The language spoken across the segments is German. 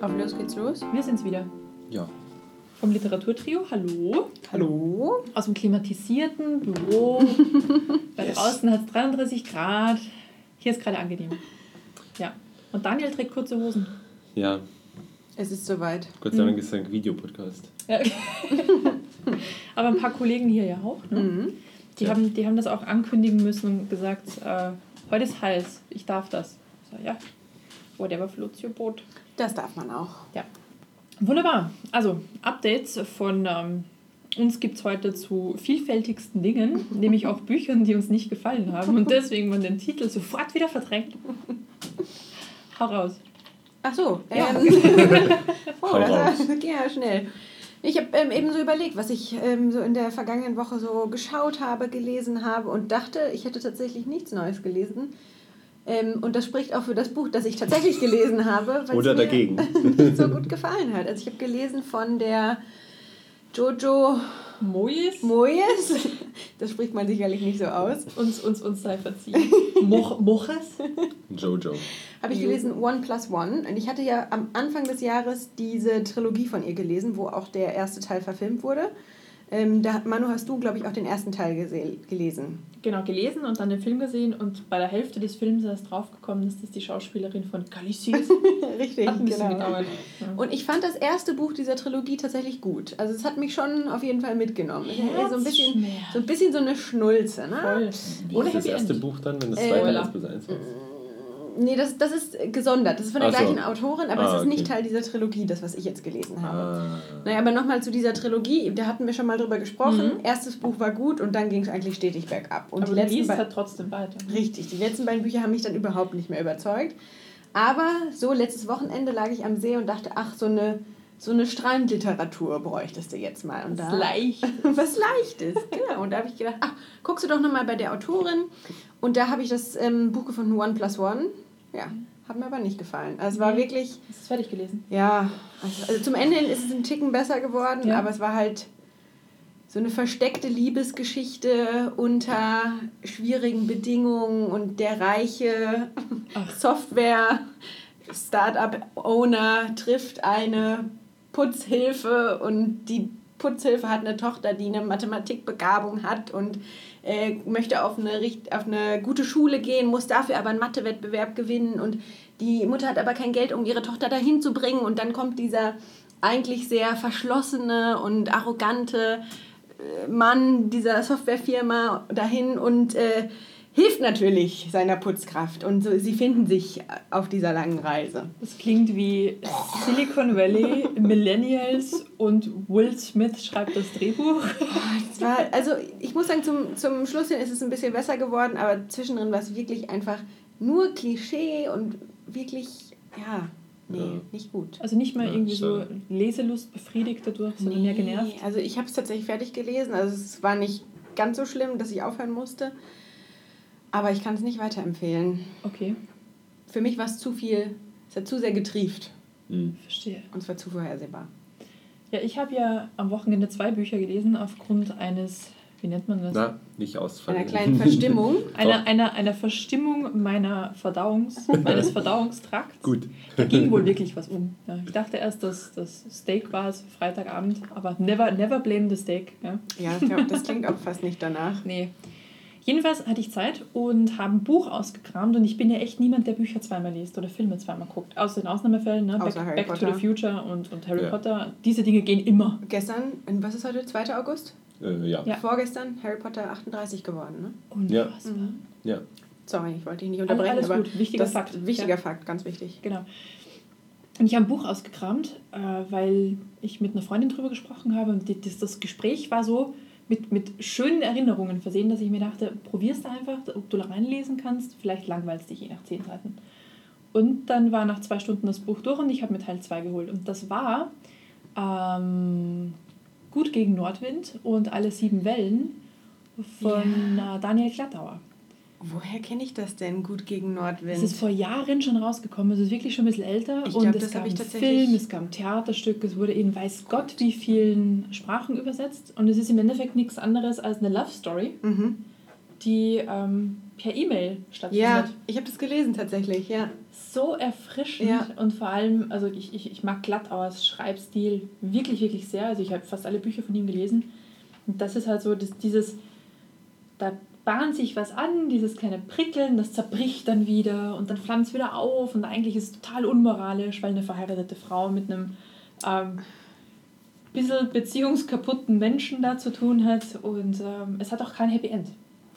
Auf los geht's los. Wir sind's wieder. Ja. Vom Literaturtrio. Hallo. Hallo. Aus dem klimatisierten Büro. Bei Yes. draußen hat es 33 Grad. Hier ist gerade angenehm. Ja. Und Daniel trägt kurze Hosen. Ja, Es ist soweit. Gott sei Dank ist es ein Videopodcast. Ja. Aber ein paar Kollegen hier ja auch. Ne? Mhm. Die, Ja. haben, die haben das auch ankündigen müssen und gesagt, äh, heute ist heiß, ich darf das. So, ja, whatever floats your boat. Das darf man auch. Ja. Wunderbar. Also, Updates von ähm, uns gibt es heute zu vielfältigsten Dingen, nämlich auch Büchern, die uns nicht gefallen haben und deswegen man den Titel sofort wieder verdrängt. Hau raus. Ach so. Ja. Ähm, oh, Hau das raus. das ging ja schnell. Ich habe ähm, eben so überlegt, was ich ähm, so in der vergangenen Woche so geschaut habe, gelesen habe und dachte, ich hätte tatsächlich nichts Neues gelesen. Ähm, und das spricht auch für das Buch, das ich tatsächlich gelesen habe. Oder mir dagegen. so gut gefallen hat. Also ich habe gelesen von der Jojo Mois, Moyes. Das spricht man sicherlich nicht so aus. uns, uns, uns sei verziehen. Moch, Moches? Jojo. Habe ich gelesen One Plus One. Und ich hatte ja am Anfang des Jahres diese Trilogie von ihr gelesen, wo auch der erste Teil verfilmt wurde. Ähm, da, Manu, hast du, glaube ich, auch den ersten Teil gelesen. Genau, gelesen und dann den Film gesehen und bei der Hälfte des Films erst draufgekommen, dass das die Schauspielerin von Khaleesi ist. Richtig, Hat ein bisschen genau. gedauert. Ja. Und ich fand das erste Buch dieser Trilogie tatsächlich gut. Also es hat mich schon auf jeden Fall mitgenommen. Ist so ein bisschen so, ein bisschen so eine Schnulze. Ne? Voll. Wie Ohne ist das erste End. Buch dann, wenn das Äh, zweite Spoiler. als plus eins ist? Nee, das, das ist gesondert. Das ist von der Ach so. gleichen Autorin, aber Ah, es ist nicht okay. Teil dieser Trilogie, das, was ich jetzt gelesen habe. Ah. Naja, aber nochmal zu dieser Trilogie, da hatten wir schon mal drüber gesprochen. Mhm. Erstes Buch war gut und dann ging es eigentlich stetig bergab. Und Aber die du letzten liest halt trotzdem weiter. Richtig, die letzten beiden Bücher haben mich dann überhaupt nicht mehr überzeugt. Aber so letztes Wochenende lag ich am See und dachte, ach, so eine, so eine Strandliteratur bräuchtest du jetzt mal. Und Das da, ist leicht. was Leichtes, genau. Und da habe ich gedacht, ach, guckst du doch nochmal bei der Autorin. Und da habe ich das ähm, Buch gefunden, One Plus One. Ja, hat mir aber nicht gefallen. Also es war Nee. wirklich... Hast du es fertig gelesen? Ja, also, also zum Ende hin ist es ein Ticken besser geworden, Ja. aber es war halt so eine versteckte Liebesgeschichte unter schwierigen Bedingungen und der reiche Ach. Software Startup Owner trifft eine Putzhilfe und die Putzhilfe hat eine Tochter, die eine Mathematikbegabung hat und äh, möchte auf eine, auf eine gute Schule gehen, muss dafür aber einen Mathewettbewerb gewinnen. Und die Mutter hat aber kein Geld, um ihre Tochter dahin zu bringen. Und dann kommt dieser eigentlich sehr verschlossene und arrogante äh, Mann dieser Softwarefirma dahin und äh, hilft natürlich seiner Putzkraft und so, sie finden sich auf dieser langen Reise. Das klingt wie Silicon Valley, Millennials und Will Smith schreibt das Drehbuch. Es war, also ich muss sagen, zum, zum Schluss hin ist es ein bisschen besser geworden, aber zwischendrin war es wirklich einfach nur Klischee und wirklich, ja, nee, Ja. nicht gut. Also nicht mal Ja, irgendwie so. Leselust befriedigt dadurch, sondern mehr genervt. Also ich habe es tatsächlich fertig gelesen, also es war nicht ganz so schlimm, dass ich aufhören musste, aber ich kann es nicht weiterempfehlen. Okay, Für mich war es zu viel, es hat zu sehr getrieft Hm. verstehe. und es war zu vorhersehbar. Ja, ich habe ja am Wochenende zwei Bücher gelesen aufgrund eines, wie nennt man das? Na, nicht ausfallen. Einer kleinen Verstimmung. Einer, einer, einer Verstimmung meiner Verdauungs, meines Verdauungstrakts. Gut. Da ging wohl wirklich was um. Ja, ich dachte erst, dass das Steak war es Freitagabend, aber never, never blame the steak. Ja. Ja, das klingt auch fast nicht danach. Nee. Jedenfalls hatte ich Zeit und habe ein Buch ausgekramt und ich bin ja echt niemand, der Bücher zweimal liest oder Filme zweimal guckt. Außer in Ausnahmefällen, ne? Außer Back, Harry Back to the Future und, und Harry Ja. Potter. Diese Dinge gehen immer. Gestern, was ist heute, 2. August? Äh, ja. Ja. Vorgestern Harry Potter 38 geworden, ne? Unfassbar. ja. Sorry, ich wollte dich nicht Alles- unterbrechen, alles aber gut. Wichtiger das Fakt. Wichtiger Ja. Fakt, ganz wichtig. Genau. Und ich habe ein Buch ausgekramt, äh, weil ich mit einer Freundin drüber gesprochen habe und die, das, das Gespräch war so mit, mit schönen Erinnerungen versehen, dass ich mir dachte, probierst du einfach, ob du da reinlesen kannst, vielleicht langweilst dich je nach zehn Seiten. Und dann war nach zwei Stunden das Buch durch und ich habe mir Teil 2 geholt. Und das war ähm, Gut gegen Nordwind und alle sieben Wellen von äh, Daniel Glattauer. Woher kenne ich das denn gut gegen Nordwind? Es ist vor Jahren schon rausgekommen, es ist wirklich schon ein bisschen älter. Ich und glaub, es das gab ich Film, es gab ein Theaterstück, es wurde in weiß Gott wie vielen Sprachen übersetzt. Und es ist im Endeffekt nichts anderes als eine Love Story. mhm. die ähm, per E-Mail Ja, stattfindet. ich habe das gelesen tatsächlich, ja. So erfrischend Ja. und vor allem, also ich, ich, ich mag Glattauers Schreibstil wirklich, wirklich sehr. Also ich habe fast alle Bücher von ihm gelesen. Und das ist halt so, dass dieses, da bahnt sich was an, dieses kleine Prickeln, das zerbricht dann wieder und dann flammt es wieder auf und eigentlich ist es total unmoralisch, weil eine verheiratete Frau mit einem ähm, bisschen beziehungskaputten Menschen da zu tun hat und ähm, es hat auch kein Happy End.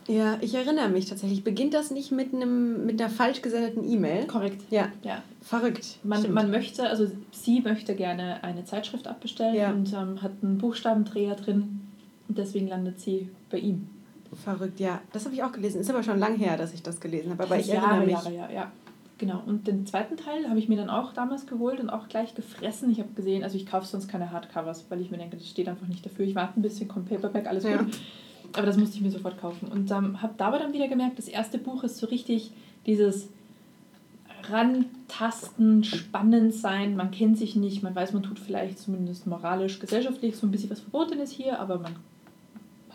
Ja, ich erinnere mich tatsächlich. Beginnt das nicht mit, einem, mit einer falsch gesendeten E-Mail? Korrekt. Ja, Ja. verrückt. Man, Stimmt. man möchte, also sie möchte gerne eine Zeitschrift abbestellen Ja. und ähm, hat einen Buchstabendreher drin und deswegen landet sie bei ihm. Verrückt, ja. Das habe ich auch gelesen. Ist aber schon lang her, dass ich das gelesen habe. Aber ich ist erinnere Jahre, mich. Jahre, ja, ja. Genau. Und den zweiten Teil habe ich mir dann auch damals geholt und auch gleich gefressen. Ich habe gesehen, also ich kaufe sonst keine Hardcovers, weil ich mir denke, das steht einfach nicht dafür. Ich warte ein bisschen, kommt Paperback, alles Ja. gut. Aber das musste ich mir sofort kaufen. Und ähm, habe dabei dann wieder gemerkt, das erste Buch ist so richtig dieses Rantasten, spannend sein. Man kennt sich nicht, man weiß, man tut vielleicht zumindest moralisch, gesellschaftlich so ein bisschen was Verbotenes hier, aber man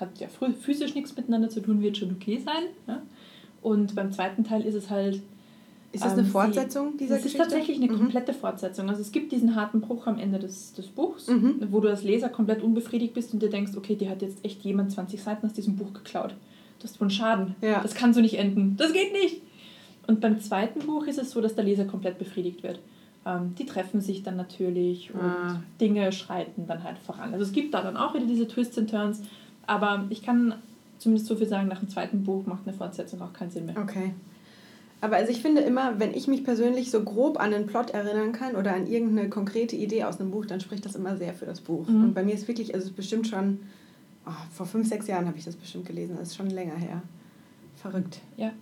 hat ja physisch nichts miteinander zu tun, wird schon okay sein. Ja? Und beim zweiten Teil ist es halt. Ist das ähm, eine sie- Fortsetzung dieser das Geschichte? ist tatsächlich eine Mhm. komplette Fortsetzung. Also es gibt diesen harten Bruch am Ende des, des Buchs, Mhm. wo du als Leser komplett unbefriedigt bist und dir denkst, okay, dir hat jetzt echt jemand 20 Seiten aus diesem Buch geklaut. Das ist wohl Schaden. Ja. Das kann so nicht enden. Das geht nicht. Und beim zweiten Buch ist es so, dass der Leser komplett befriedigt wird. Ähm, die treffen sich dann natürlich und Ah. Dinge schreiten dann halt voran. Also es gibt da dann auch wieder diese Twists and Turns, aber ich kann zumindest so viel sagen, nach dem zweiten Buch macht eine Fortsetzung auch keinen Sinn mehr. Okay. Aber also ich finde immer, wenn ich mich persönlich so grob an den Plot erinnern kann oder an irgendeine konkrete Idee aus einem Buch, dann spricht das immer sehr für das Buch. Mhm. Und bei mir ist wirklich, also es ist bestimmt schon, oh, vor fünf, sechs Jahren habe ich das bestimmt gelesen, das ist schon länger her. Verrückt. Ja,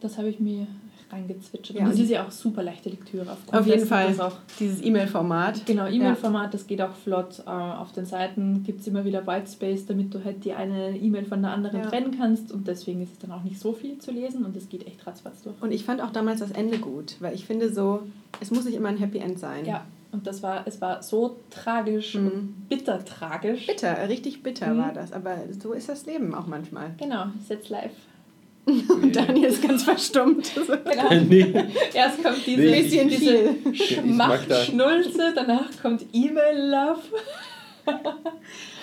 das habe ich mir reingezwitschert. Ja, und das ist ja auch super leichte Lektüre. Aufgrund Auf jeden Fall. Dieses E-Mail-Format. genau, E-Mail-Format, das geht auch flott. Äh, auf den Seiten gibt es immer wieder Whitespace, damit du halt die eine E-Mail von der anderen Ja. trennen kannst. Und deswegen ist es dann auch nicht so viel zu lesen und es geht echt ratzfatz durch. Und ich fand auch damals das Ende gut, weil ich finde so, es muss nicht immer ein Happy End sein. Ja, und das war, es war so tragisch Mhm. und bitter tragisch. Bitter, richtig bitter Mhm. war das, aber so ist das Leben auch manchmal. Genau, Setz live. Und Daniel ist ganz verstummt. Genau. nee. Erst kommt diese, Nee, Bisschen diese mag da- Schmachtschnulze, danach kommt E-Mail-Love.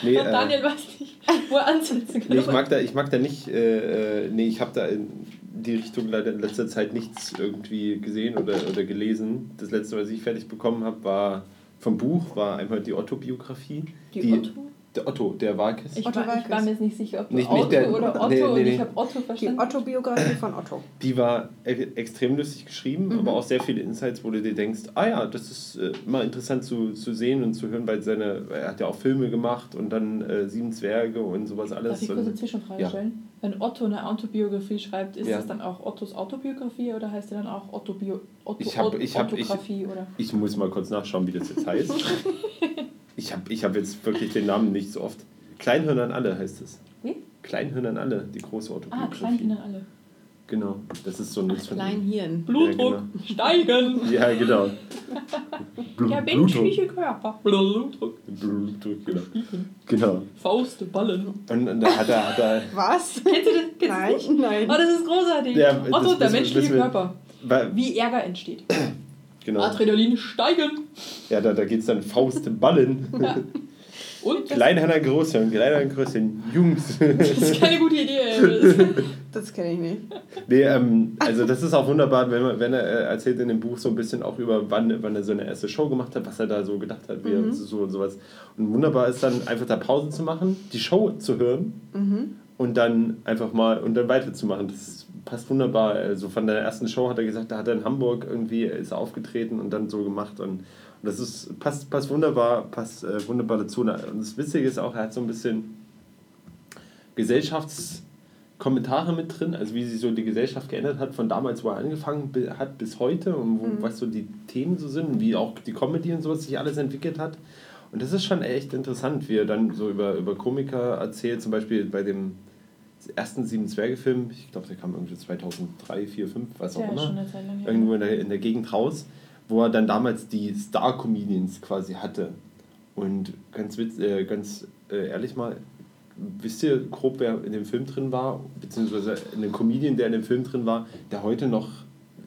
Nee, und äh, Daniel weiß nicht, wo er ansetzen kann. nee, ich mag da, ich mag da nicht, äh, äh, nee, ich habe da in die Richtung leider in letzter Zeit nichts irgendwie gesehen oder, oder gelesen. Das letzte, was ich fertig bekommen habe, war vom Buch, war einmal die Otto-Biografie. Die Otto? Der Otto, der Walkes. Ich, Otto war, ich Walkes. war mir jetzt nicht sicher, ob du Nicht- Otto nicht der- oder Otto nee, nee, und ich habe Otto Die verstanden. Otto-Biografie von Otto. Die war e extrem lustig geschrieben, Mhm. aber auch sehr viele Insights, wo du dir denkst, ah ja, das ist äh, immer interessant zu, zu sehen und zu hören, weil seine, er hat ja auch Filme gemacht und dann äh, Sieben Zwerge und sowas alles. Darf ich kurz eine Zwischenfrage Ja. stellen? Wenn Otto eine Autobiografie schreibt, ist Ja. das dann auch Ottos Autobiografie oder heißt die dann auch Otto Bio, Otto, Ich hab- ich hab- ich- Autografie? oder? ich muss mal kurz nachschauen, wie das jetzt heißt. ich habe ich hab jetzt wirklich den Namen nicht so oft. Kleinhirn alle heißt es. Wie? Kleinhirn alle, die große Ah, Autobiografie. Kleinkinder alle. Genau, das ist so ein ihm. Kleinhirn. Blutdruck Ja, steigen. Ja, genau. Blut- Der menschliche Körper. Blutdruck. Blutdruck, genau. genau. Faust, Ballen. Und, und da hat er, hat er Was? Kennst du das? Kennst du Nein, nicht? nein. Oh, das ist großartig. Ja, das Otto, der menschliche Körper. Wie Ärger entsteht. genau. Adrenalin steigen. Ja, da, da geht es dann Faust Ballen. Ja. Und? Kleinhörner, Großhirn, Kleinhörner, Großhirn, Jungs. Das ist keine gute Idee. ey. Das kenne ich nicht. nee, ähm, also das ist auch wunderbar, wenn, man, wenn er äh, erzählt in dem Buch so ein bisschen auch über, wann, wann er so eine erste Show gemacht hat, was er da so gedacht hat, wie er Mhm. so und sowas. Und wunderbar ist dann einfach da Pausen zu machen, die Show zu hören Mhm. und dann einfach mal und dann weiterzumachen. Das passt wunderbar. Also von der ersten Show hat er gesagt, da hat er in Hamburg irgendwie ist aufgetreten und dann so gemacht und, und das ist passt, passt wunderbar, passt äh, wunderbar dazu. Und das Witzige ist auch, er hat so ein bisschen Gesellschaftskommentare mit drin, also wie sich so die Gesellschaft geändert hat von damals, wo er angefangen hat bis heute und wo, Mhm. was so die Themen so sind, wie auch die Comedy und sowas sich alles entwickelt hat. Und das ist schon echt interessant, wie er dann so über, über Komiker erzählt, zum Beispiel bei dem ersten Sieben Zwerge-Film, ich glaube, der kam irgendwie 2003, 4, 5, was auch Ja, immer, lang irgendwo in der, in der Gegend raus, wo er dann damals die Star-Comedians quasi hatte. Und ganz, witz, äh, ganz äh, ehrlich mal, wisst ihr grob, wer in dem Film drin war, beziehungsweise in dem Comedian, der in dem Film drin war, der heute noch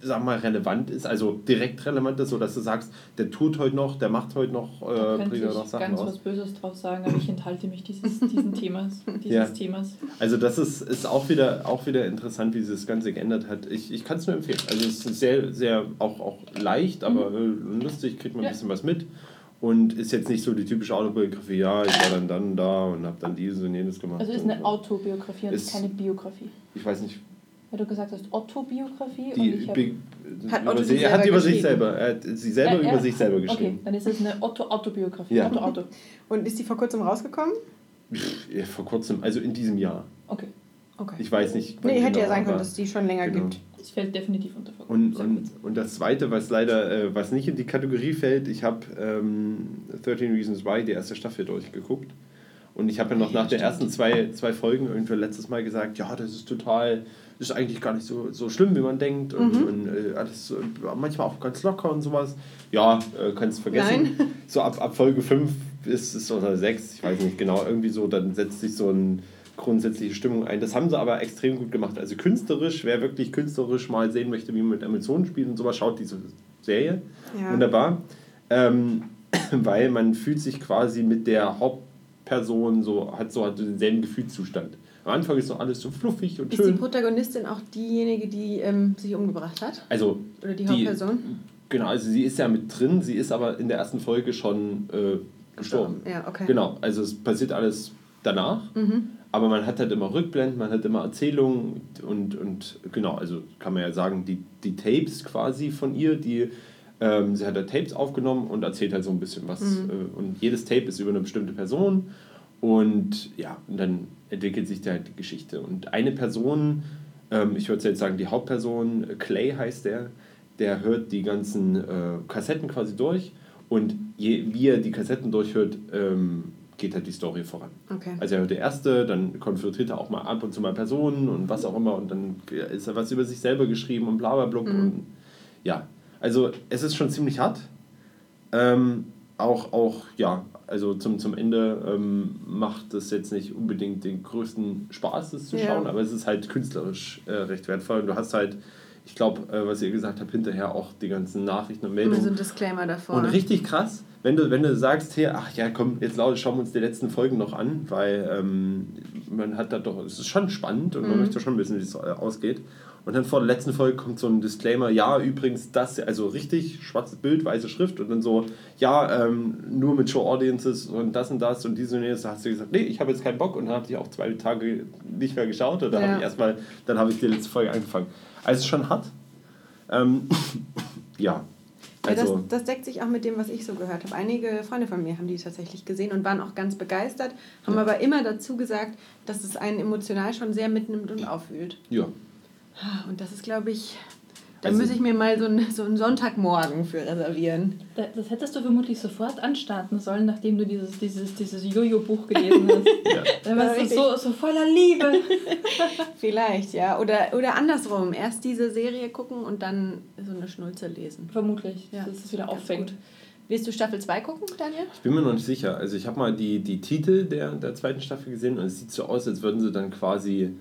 sag mal, relevant ist, also direkt relevant ist, so dass du sagst, der tut heute noch, der macht heute noch, äh, bringt ich noch Sachen ganz raus. was Böses drauf sagen, aber ich enthalte mich dieses, diesen Themas, dieses Ja. Themas. Also das ist, ist auch, wieder, auch wieder interessant, wie sich das Ganze geändert hat. Ich, ich kann es nur empfehlen. Also es ist sehr, sehr auch, auch leicht, aber äh, lustig, kriegt man ein Ja. bisschen was mit. Und ist jetzt nicht so die typische Autobiografie, ja, ich war dann dann da und habe dann dieses und jenes gemacht. Also ist eine Autobiografie und Ist- keine Biografie. Ich weiß nicht, Weil du gesagt hast, Otto-Biografie die, ich hab- Bi- Hat über Otto sie, er hat selber über sich geschrieben? selber, er hat sie selber Ja, über ja. sich selber Okay, geschrieben. dann ist es eine Otto-Autobiografie. Ja. Otto, Otto. Und ist die vor kurzem rausgekommen? Pff, ja, vor kurzem, also in diesem Jahr. Okay, Okay. Ich weiß nicht. nee, hätte ja genau, sein können, dass es die schon länger Genau. gibt. es fällt definitiv unter Ver- Und, und, und das Zweite, was leider, äh, was nicht in die Kategorie fällt, ich habe ähm, 13 Reasons Why, die erste Staffel durchgeguckt. Und ich habe ja noch nach den ersten zwei, zwei Folgen irgendwie letztes Mal gesagt, ja, das ist total, ist eigentlich gar nicht so, so schlimm, wie man denkt. Und, Mhm. und äh, alles so, manchmal auch ganz locker und sowas. Ja, äh, kannst vergessen. Nein. So ab, ab Folge 5 ist es oder 6, ich weiß nicht genau, irgendwie so, dann setzt sich so eine grundsätzliche Stimmung ein. Das haben sie aber extrem gut gemacht. Also künstlerisch, wer wirklich künstlerisch mal sehen möchte, wie man mit Emotionen spielt und sowas, schaut diese Serie. Ja. Wunderbar. Ähm, weil man fühlt sich quasi mit der Hauptperson so, hat so hat denselben Gefühlszustand. Am Anfang ist noch alles so fluffig und Ist die schön. Protagonistin auch diejenige, die ähm, sich umgebracht hat? Also Oder die, Die- Hauptperson? Genau, also sie ist ja mit drin, sie ist aber in der ersten Folge schon äh, gestorben. Ja, okay. Genau, also es passiert alles danach, Mhm. aber man hat halt immer Rückblenden, man hat immer Erzählungen und, und genau, also kann man ja sagen, die, die Tapes quasi von ihr, die ähm, sie hat da Tapes aufgenommen und erzählt halt so ein bisschen was. Mhm. Äh, und jedes Tape ist über eine bestimmte Person und ja, und dann entwickelt sich da halt die Geschichte. Und eine Person, ähm, ich würde jetzt sagen, die Hauptperson, Clay heißt der, der hört die ganzen äh, Kassetten quasi durch und je, wie er die Kassetten durchhört, ähm, geht halt die Story voran. Okay. Also er hört die erste, dann konfrontiert er auch mal ab und zu mal Personen und was auch immer und dann ist er was über sich selber geschrieben und bla bla blub. Mhm. Und ja, also es ist schon ziemlich hart. Ähm, auch, auch, ja, also zum, zum Ende ähm, macht es jetzt nicht unbedingt den größten Spaß, das zu Ja. schauen, aber es ist halt künstlerisch äh, recht wertvoll. Und du hast halt, ich glaube, äh, was ihr gesagt habt, hinterher auch die ganzen Nachrichten und Meldungen. so ein Disclaimer davor. Und richtig krass, wenn du, wenn du sagst, hier, ach ja, komm, jetzt schauen wir uns die letzten Folgen noch an, weil ähm, man hat da doch, es ist schon spannend und man Mhm. möchte schon wissen, wie es äh, ausgeht. Und dann vor der letzten Folge kommt so ein Disclaimer, ja, übrigens das, also richtig schwarzes Bild, weiße Schrift und dann so, ja, ähm, nur mit Show Audiences und das und das und dies und jenes. Da hast du gesagt, nee, ich habe jetzt keinen Bock und dann habe ich auch zwei Tage nicht mehr geschaut oder Ja. habe ich erstmal, dann habe ich die letzte Folge angefangen. Also schon hart. Ähm, ja. Ja, Also, das, das deckt sich auch mit dem, was ich so gehört habe. Einige Freunde von mir haben die tatsächlich gesehen und waren auch ganz begeistert, haben Ja. aber immer dazu gesagt, dass es einen emotional schon sehr mitnimmt und aufwühlt. ja. Ah, Und das ist, glaube ich, da Also- muss ich mir mal so einen, so einen Sonntagmorgen für reservieren. Da- Das hättest du vermutlich sofort anstarten sollen, nachdem du dieses, dieses, dieses Jojo-Buch gelesen hast. Ja. Dann warst du so, so voller Liebe. Vielleicht, ja. Oder, oder andersrum. Erst diese Serie gucken und dann so eine Schnulze lesen. Vermutlich, Ja, dass es wieder auffängt. Willst du Staffel 2 gucken, Daniel? Ich bin mir noch nicht sicher. Also ich habe mal die, die Titel der, der zweiten Staffel gesehen und es sieht so aus, als würden sie dann quasi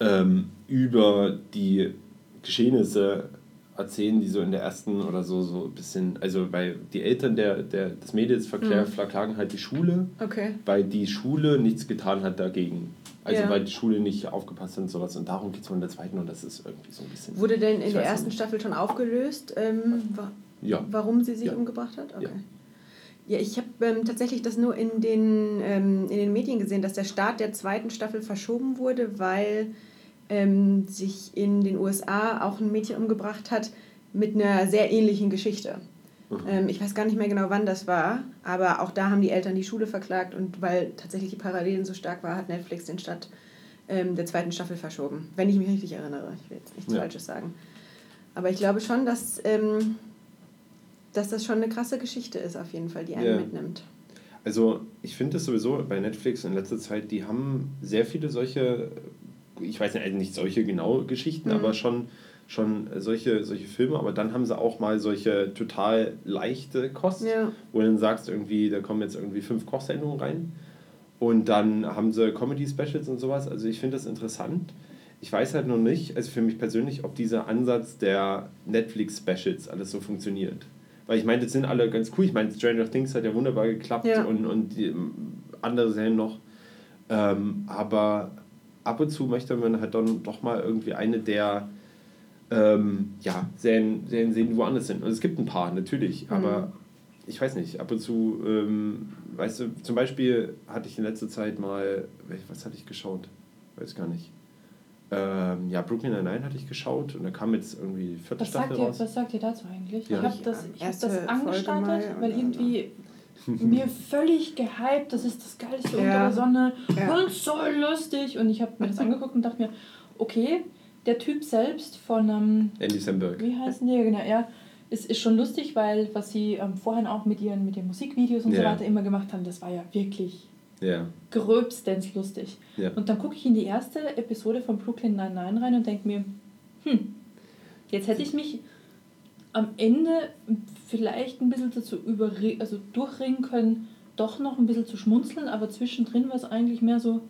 ähm, über die Geschehnisse erzählen, die so in der ersten oder so, so ein bisschen, also weil die Eltern der, der, des Mädels Mhm. verklagen halt die Schule, Okay. weil die Schule nichts getan hat dagegen. Also Ja. weil die Schule nicht aufgepasst hat und sowas. Und darum geht es in der zweiten und das ist irgendwie so ein bisschen... Wurde denn in der ersten nicht. Staffel schon aufgelöst, ähm, wa Ja. warum sie sich Ja. umgebracht hat? Okay. Ja. Ja, ich habe ähm, tatsächlich das nur in den, ähm, in den Medien gesehen, dass der Start der zweiten Staffel verschoben wurde, weil ähm, sich in den USA auch ein Mädchen umgebracht hat mit einer sehr ähnlichen Geschichte. Mhm. Ähm, ich weiß gar nicht mehr genau, wann das war, aber auch da haben die Eltern die Schule verklagt und weil tatsächlich die Parallelen so stark war, hat Netflix den Start ähm, der zweiten Staffel verschoben. Wenn ich mich richtig erinnere. Ich will jetzt nichts Ja. Falsches sagen. Aber ich glaube schon, dass, ähm, dass das schon eine krasse Geschichte ist, auf jeden Fall, die einen Ja. mitnimmt. Also ich finde es sowieso bei Netflix in letzter Zeit, die haben sehr viele solche, ich weiß nicht, also nicht solche genau Geschichten, Mhm. aber schon, schon solche, solche Filme, aber dann haben sie auch mal solche total leichte Kost, Ja. wo du dann sagst, irgendwie, da kommen jetzt irgendwie fünf Kochsendungen rein. Und dann haben sie Comedy-Specials und sowas. Also ich finde das interessant. Ich weiß halt noch nicht, also für mich persönlich, ob dieser Ansatz der Netflix-Specials alles so funktioniert. Weil ich meine, das sind alle ganz cool. Ich meine, Stranger Things hat ja wunderbar geklappt Ja. und, und die, andere Serien noch. Ähm, aber ab und zu möchte man halt dann doch mal irgendwie eine der ähm, ja, Serien, Serien sehen, die woanders sind. Und es gibt ein paar, natürlich, Mhm. aber ich weiß nicht, ab und zu, ähm, weißt du, zum Beispiel hatte ich in letzter Zeit mal, was hatte ich geschaut? Weiß gar nicht. Ähm, ja, Brooklyn Nine-Nine hatte ich geschaut und da kam jetzt irgendwie vierte Was sagt, Staffel ihr, raus. was sagt ihr dazu eigentlich? Ja. Ich habe das, ich hab Erste das angestartet, weil irgendwie mir völlig gehypt, das ist das Geilste unter Ja. der Sonne Ja. und so lustig. Und ich habe mir das angeguckt und dachte mir, okay, der Typ selbst von, ähm, Andy Samberg. wie heißt der, genau, er ist, ist schon lustig, weil was sie ähm, vorhin auch mit ihren, mit den Musikvideos und so Ja. weiter immer gemacht haben, das war ja wirklich Ja, gröbstens lustig. ja. Und dann gucke ich in die erste Episode von Brooklyn Nine-Nine rein und denke mir, hm, jetzt hätte ich mich am Ende vielleicht ein bisschen dazu überre also durchringen können, doch noch ein bisschen zu schmunzeln, aber zwischendrin war es eigentlich mehr so,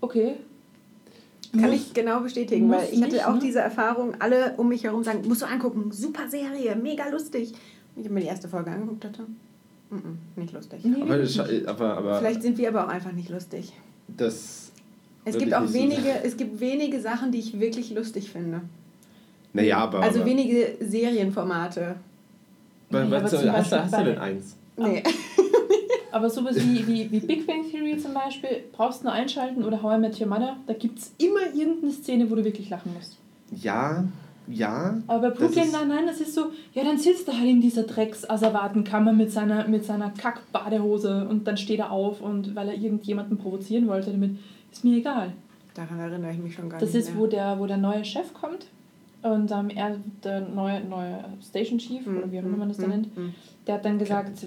okay. Kann muss- ich genau bestätigen, weil ich hatte nicht, auch ne? diese Erfahrung, alle um mich herum sagen, musst du angucken, super Serie, mega lustig. Und ich habe mir die erste Folge angeguckt, dachte, mm -mm, nicht lustig. Nee, Aber, nicht. aber, aber Vielleicht sind wir aber auch einfach nicht lustig. das. Es gibt auch so wenige, sagen. es gibt wenige Sachen, die ich wirklich lustig finde. Naja, aber. also aber, wenige Serienformate. aber was, zum hast, du, hast du denn eins? Nee. Aber sowas wie, wie, wie Big Bang Theory zum Beispiel, brauchst du nur einschalten oder How I Met Your Mother, da gibt es immer irgendeine Szene, wo du wirklich lachen musst. Ja, ja. Aber bei Das Brooklyn ist- Nine-Nine, das ist so, ja, dann sitzt er halt in dieser Drecks-Asservatenkammer mit seiner, mit seiner Kack-Badehose und dann steht er auf und weil er irgendjemanden provozieren wollte damit, ist mir egal. Daran erinnere ich mich schon gar Das nicht ist, mehr. wo der, wo der neue Chef kommt und ähm, er, der neue, neue Station Chief, oder wie auch immer man das da Mm, nennt, mm. der hat dann gesagt,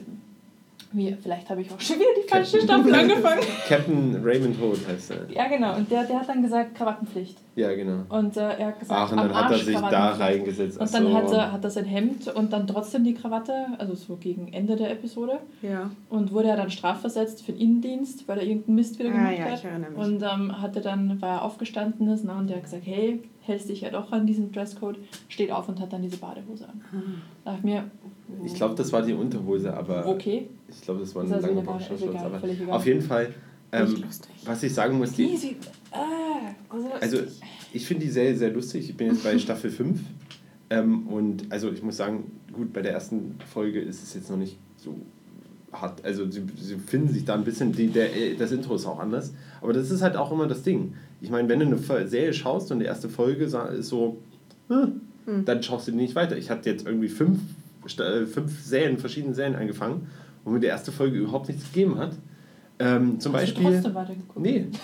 wie, vielleicht habe ich auch schon wieder die falsche Staffel angefangen. Captain Raymond Holt heißt er. Ja, genau. Und der, der hat dann gesagt, Krawattenpflicht. Ja, genau. Und äh, er hat gesagt, Ach, und am dann hat er sich da reingesetzt. Und dann so. hat er, hat er sein Hemd und dann trotzdem die Krawatte, also so gegen Ende der Episode. Ja. Und wurde er dann strafversetzt für den Innendienst, weil er irgendeinen Mist wieder Ah, gemacht ja, hat. ich erinnere mich. Und ähm, hatte dann, war er aufgestanden ist, na, und der hat gesagt, hey, hältst dich ja doch an diesen Dresscode, steht auf und hat dann diese Badehose an. Ah. Da ich mir, Ich glaube, das war die Unterhose, aber. okay. Ich glaube, das war Ist ein also Boxershorts. Aber egal. auf jeden Fall, ähm, was ich sagen muss, die, sie, ah, also, also ich finde die Serie sehr lustig. Ich bin jetzt bei Staffel 5. Ähm, und also ich muss sagen, gut, bei der ersten Folge ist es jetzt noch nicht so hart. Also sie, sie finden sich da ein bisschen, die, der, das Intro ist auch anders. Aber das ist halt auch immer das Ding. Ich meine, wenn du eine Serie schaust und die erste Folge ist so, hm, dann schaust du die nicht weiter. Ich hatte jetzt irgendwie fünf, äh, fünf Serien, verschiedene Serien angefangen, wo mir die erste Folge überhaupt nichts gegeben hat. Ähm, zum hast du Beispiel. trotzdem weitergeguckt? Nee.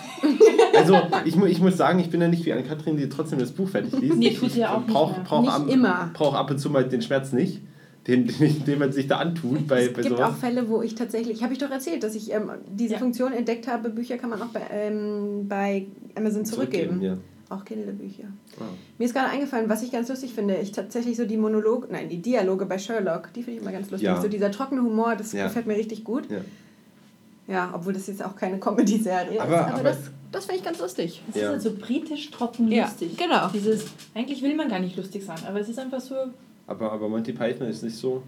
Also ich, ich muss sagen, ich bin ja nicht wie Anne-Kathrin, die trotzdem das Buch fertig liest. Nee, ich tut sie ja auch nicht brauch, brauch Nicht ab, immer. Brauch ab und zu mal den Schmerz nicht, den, den, den man sich da antut bei, es bei gibt sowas. auch Fälle, wo ich tatsächlich, habe ich doch erzählt, dass ich ähm, diese Ja. Funktion entdeckt habe, Bücher kann man auch bei, ähm, bei Amazon zurückgeben. ja. Auch Kindle-Bücher. Wow. Mir ist gerade eingefallen, was ich ganz lustig finde. Ich tatsächlich so die Monolog, nein, die Dialoge bei Sherlock, die finde ich immer ganz lustig. Ja. So dieser trockene Humor, das Ja. gefällt mir richtig gut. Ja. Ja, obwohl das jetzt auch keine Comedy-Serie Aber- ist. Aber, aber- das, das finde ich ganz lustig. Es Ja. ist halt so britisch trocken Ja, lustig. genau. Dieses, eigentlich will man gar nicht lustig sein, aber es ist einfach so, Aber, aber Monty Python ist nicht so.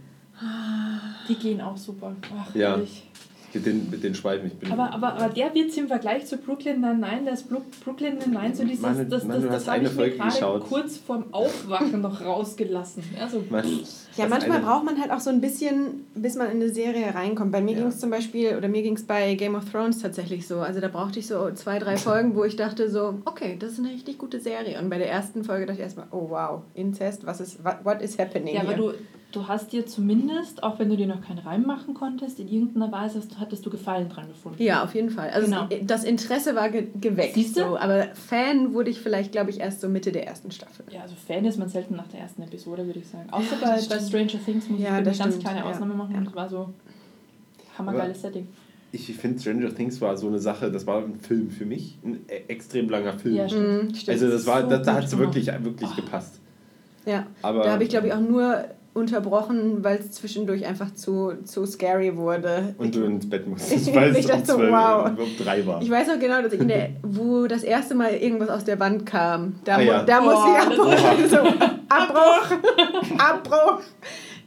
die gehen auch super. Ach, Ja. ehrlich. Mit den, mit den Schweiben. Ich bin Aber, aber, aber der Witz im Vergleich zu Brooklyn Nine-Nine, das Brooklyn Nine-Nine, so dieses, Mann, das, das, das, hast habe eine ich mir Folge gerade geschaut. kurz vorm Aufwachen noch rausgelassen. Also, Ja, das manchmal eine- braucht man halt auch so ein bisschen, bis man in eine Serie reinkommt. Bei mir Ja. ging es zum Beispiel, oder mir ging es bei Game of Thrones tatsächlich so. Also da brauchte ich so zwei, drei Folgen, wo ich dachte so, okay, das ist eine richtig gute Serie. Und bei der ersten Folge dachte ich erstmal, oh wow, Inzest, was ist, what, what is happening ja, aber here? du, du hast dir zumindest, auch wenn du dir noch keinen Reim machen konntest, in irgendeiner Weise hast, hattest du Gefallen dran gefunden. Ja, auf jeden Fall. Also Genau. das Interesse war ge geweckt. Siehste? So, aber Fan wurde ich vielleicht, glaube ich, erst so Mitte der ersten Staffel. Ja, also Fan ist man selten nach der ersten Episode, würde ich sagen. Außer Ja, bei, bei. Stranger Things muss Ja, ich das eine ganz kleine ja. Ausnahme machen. Ja. Das war so hammergeiles Setting. Ich finde, Stranger Things war so eine Sache, das war ein Film für mich. Ein e- extrem langer Film. Ja, stimmt. Mhm, stimmt. also das war, So da, da hat es wirklich, wirklich gepasst. ja. Aber Da habe ich, glaube ich, auch nur unterbrochen, weil es zwischendurch einfach zu, zu scary wurde. Und du ins Bett musstest, Ich weil es um, dachte so, 12, wow. um drei war. Ich weiß noch genau, dass ich in der, wo das erste Mal irgendwas aus der Wand kam. Da, Ah, mu- ja. da musste ich abbrechen. So, Abbruch! Abbruch!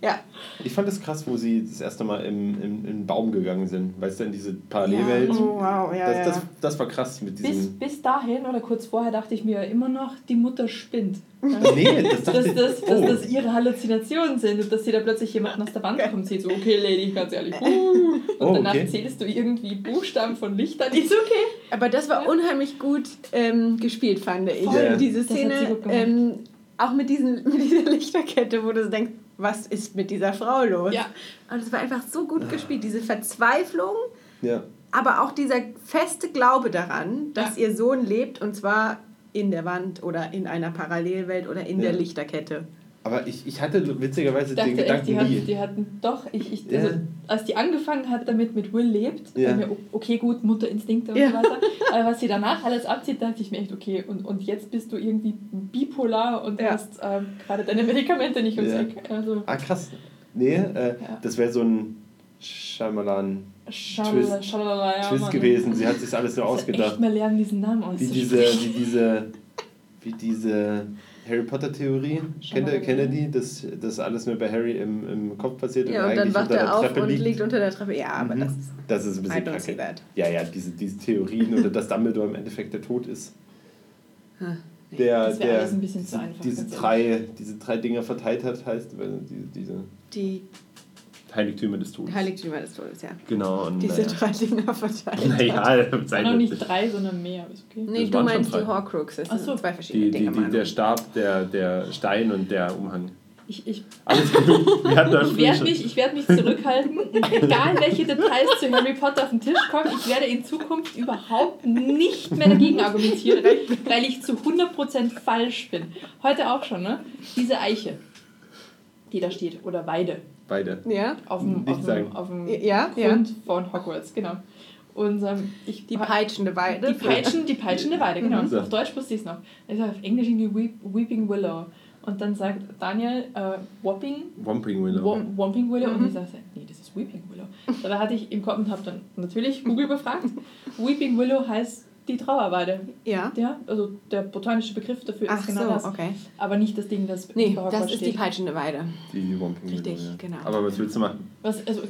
Ja. Ich fand es krass, wo sie das erste Mal im, im, in den Baum gegangen sind. Weißt du, in diese Parallelwelt. Ja. Oh, wow, ja, das, ja. das, das war krass mit Bis, diesem. bis dahin oder kurz vorher dachte ich mir immer noch, die Mutter spinnt. Ja. Nee, das dachte Dass das, dass oh. das ihre Halluzinationen sind und dass sie da plötzlich jemanden aus der Wand kommt, sieht so, okay, Lady, ganz ehrlich. uh. Und Oh, danach okay. zählst du irgendwie Buchstaben von Lichtern. Ist okay. Aber das war unheimlich gut ähm, gespielt, fand ich. Ja. Diese Das hat sie Szene, ähm, auch mit, diesen, mit dieser Lichterkette, wo du so denkst, was ist mit dieser Frau los? Ja. Und es war einfach so gut gespielt, diese Verzweiflung, Ja. aber auch dieser feste Glaube daran, dass Ja. ihr Sohn lebt und zwar in der Wand oder in einer Parallelwelt oder in Ja. der Lichterkette. Aber ich, ich hatte witzigerweise Ich dachte den echt, Gedanken die hatten, nie. die hatten doch, ich, ich, Ja. also, als die angefangen hat damit mit Will lebt, Ja. ja. mir, okay, gut, Mutterinstinkte und Ja. so weiter. Aber was sie danach alles abzieht, dachte ich mir echt, okay, und, und jetzt bist du irgendwie bipolar und Ja. hast ähm, gerade deine Medikamente nicht ums Ja. Eck. Also, Ah, krass. Nee, äh, Ja. das wäre so ein Shyamalan schalala, Twist- schalala, ja, Twist gewesen. Sie hat sich alles muss ausgedacht. echt mal lernen, diesen Namen Wie auszusprechen. diese, wie diese, wie diese Harry Potter Theorie. Kennt ihr, die? Dass das alles nur bei Harry im, im Kopf passiert Ja, und dann eigentlich wacht unter er der auf Treppe und liegt? liegt unter der Treppe. Ja, aber Mhm. das ist. Das ist ein bisschen kacke. Ja, ja, diese, diese Theorien oder dass Dumbledore im Endeffekt der Tod ist. Der, Das der alles ein bisschen zu diese, einfach, diese, drei, diese drei Dinger verteilt hat, heißt weil die, diese Die Heiligtümer des Todes. Heiligtümer des Todes, ja. Genau. Und, Diese naja. drei Dinger verteilt. Naja, sei noch nicht. drei, sondern mehr. Ist okay. Nee, Das du meinst die. Horcruxes. Das Ach so. sind zwei verschiedene Die, die, Dinge. die, der. Stab, der, der Stein und der Umhang. Ich, ich, Alles genug. Wir ich werde mich, ich werd mich zurückhalten. Egal welche Details zu Harry Potter auf den Tisch kommen, ich werde in Zukunft überhaupt nicht mehr dagegen argumentieren, weil ich zu 100% falsch bin. Heute auch schon, ne? Diese Eiche, die da steht, oder Weide, Beide. Ja? auf dem, auf dem, auf dem Ja, ja. Grund von Hogwarts, genau. Und ähm, ich, Die peitschende Weide. die Peitschen, die peitschende Weide, genau. Mhm. Auf Deutsch wusste ich es noch. Ich sag auf Englisch irgendwie Weep, Weeping Willow. Und dann sagt Daniel äh, Whopping, Womping Willow. Wom- Womping Willow. Und Mhm. ich sage, nee, das ist Weeping Willow. Da hatte ich im Kopf und habe dann natürlich Google befragt. Weeping Willow heißt die Trauerweide. Ja. Ja, also der botanische Begriff dafür Ach ist genau so, das. okay. Aber nicht das Ding, das Nee, das ist die peitschende Weide. Die Womping Richtig, Willow. Ja. genau. Aber was willst du machen? Was, also,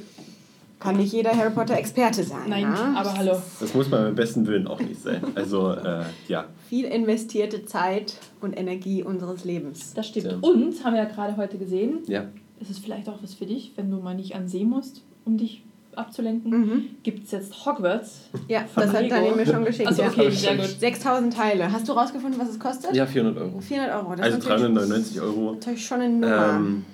Kann nicht jeder Harry Potter Experte sein. nein, ja? aber hallo. Das muss man beim besten Willen auch nicht sein. Also, äh, ja. Viel investierte Zeit und Energie unseres Lebens. Das stimmt. Tja. Und, haben wir ja gerade heute gesehen, Ja. es ist vielleicht auch was für dich, wenn du mal nicht an See musst, um dich abzulenken, Mhm. gibt es jetzt Hogwarts. Ja, Von das hat Lego. Daniel mir schon geschickt. Also okay, sehr gut. 6000 Teile. Hast du rausgefunden, was es kostet? Ja, 400 Euro. 400 Euro. Das Also ist natürlich- 399 Euro. Natürlich schon eine Nummer. Ähm,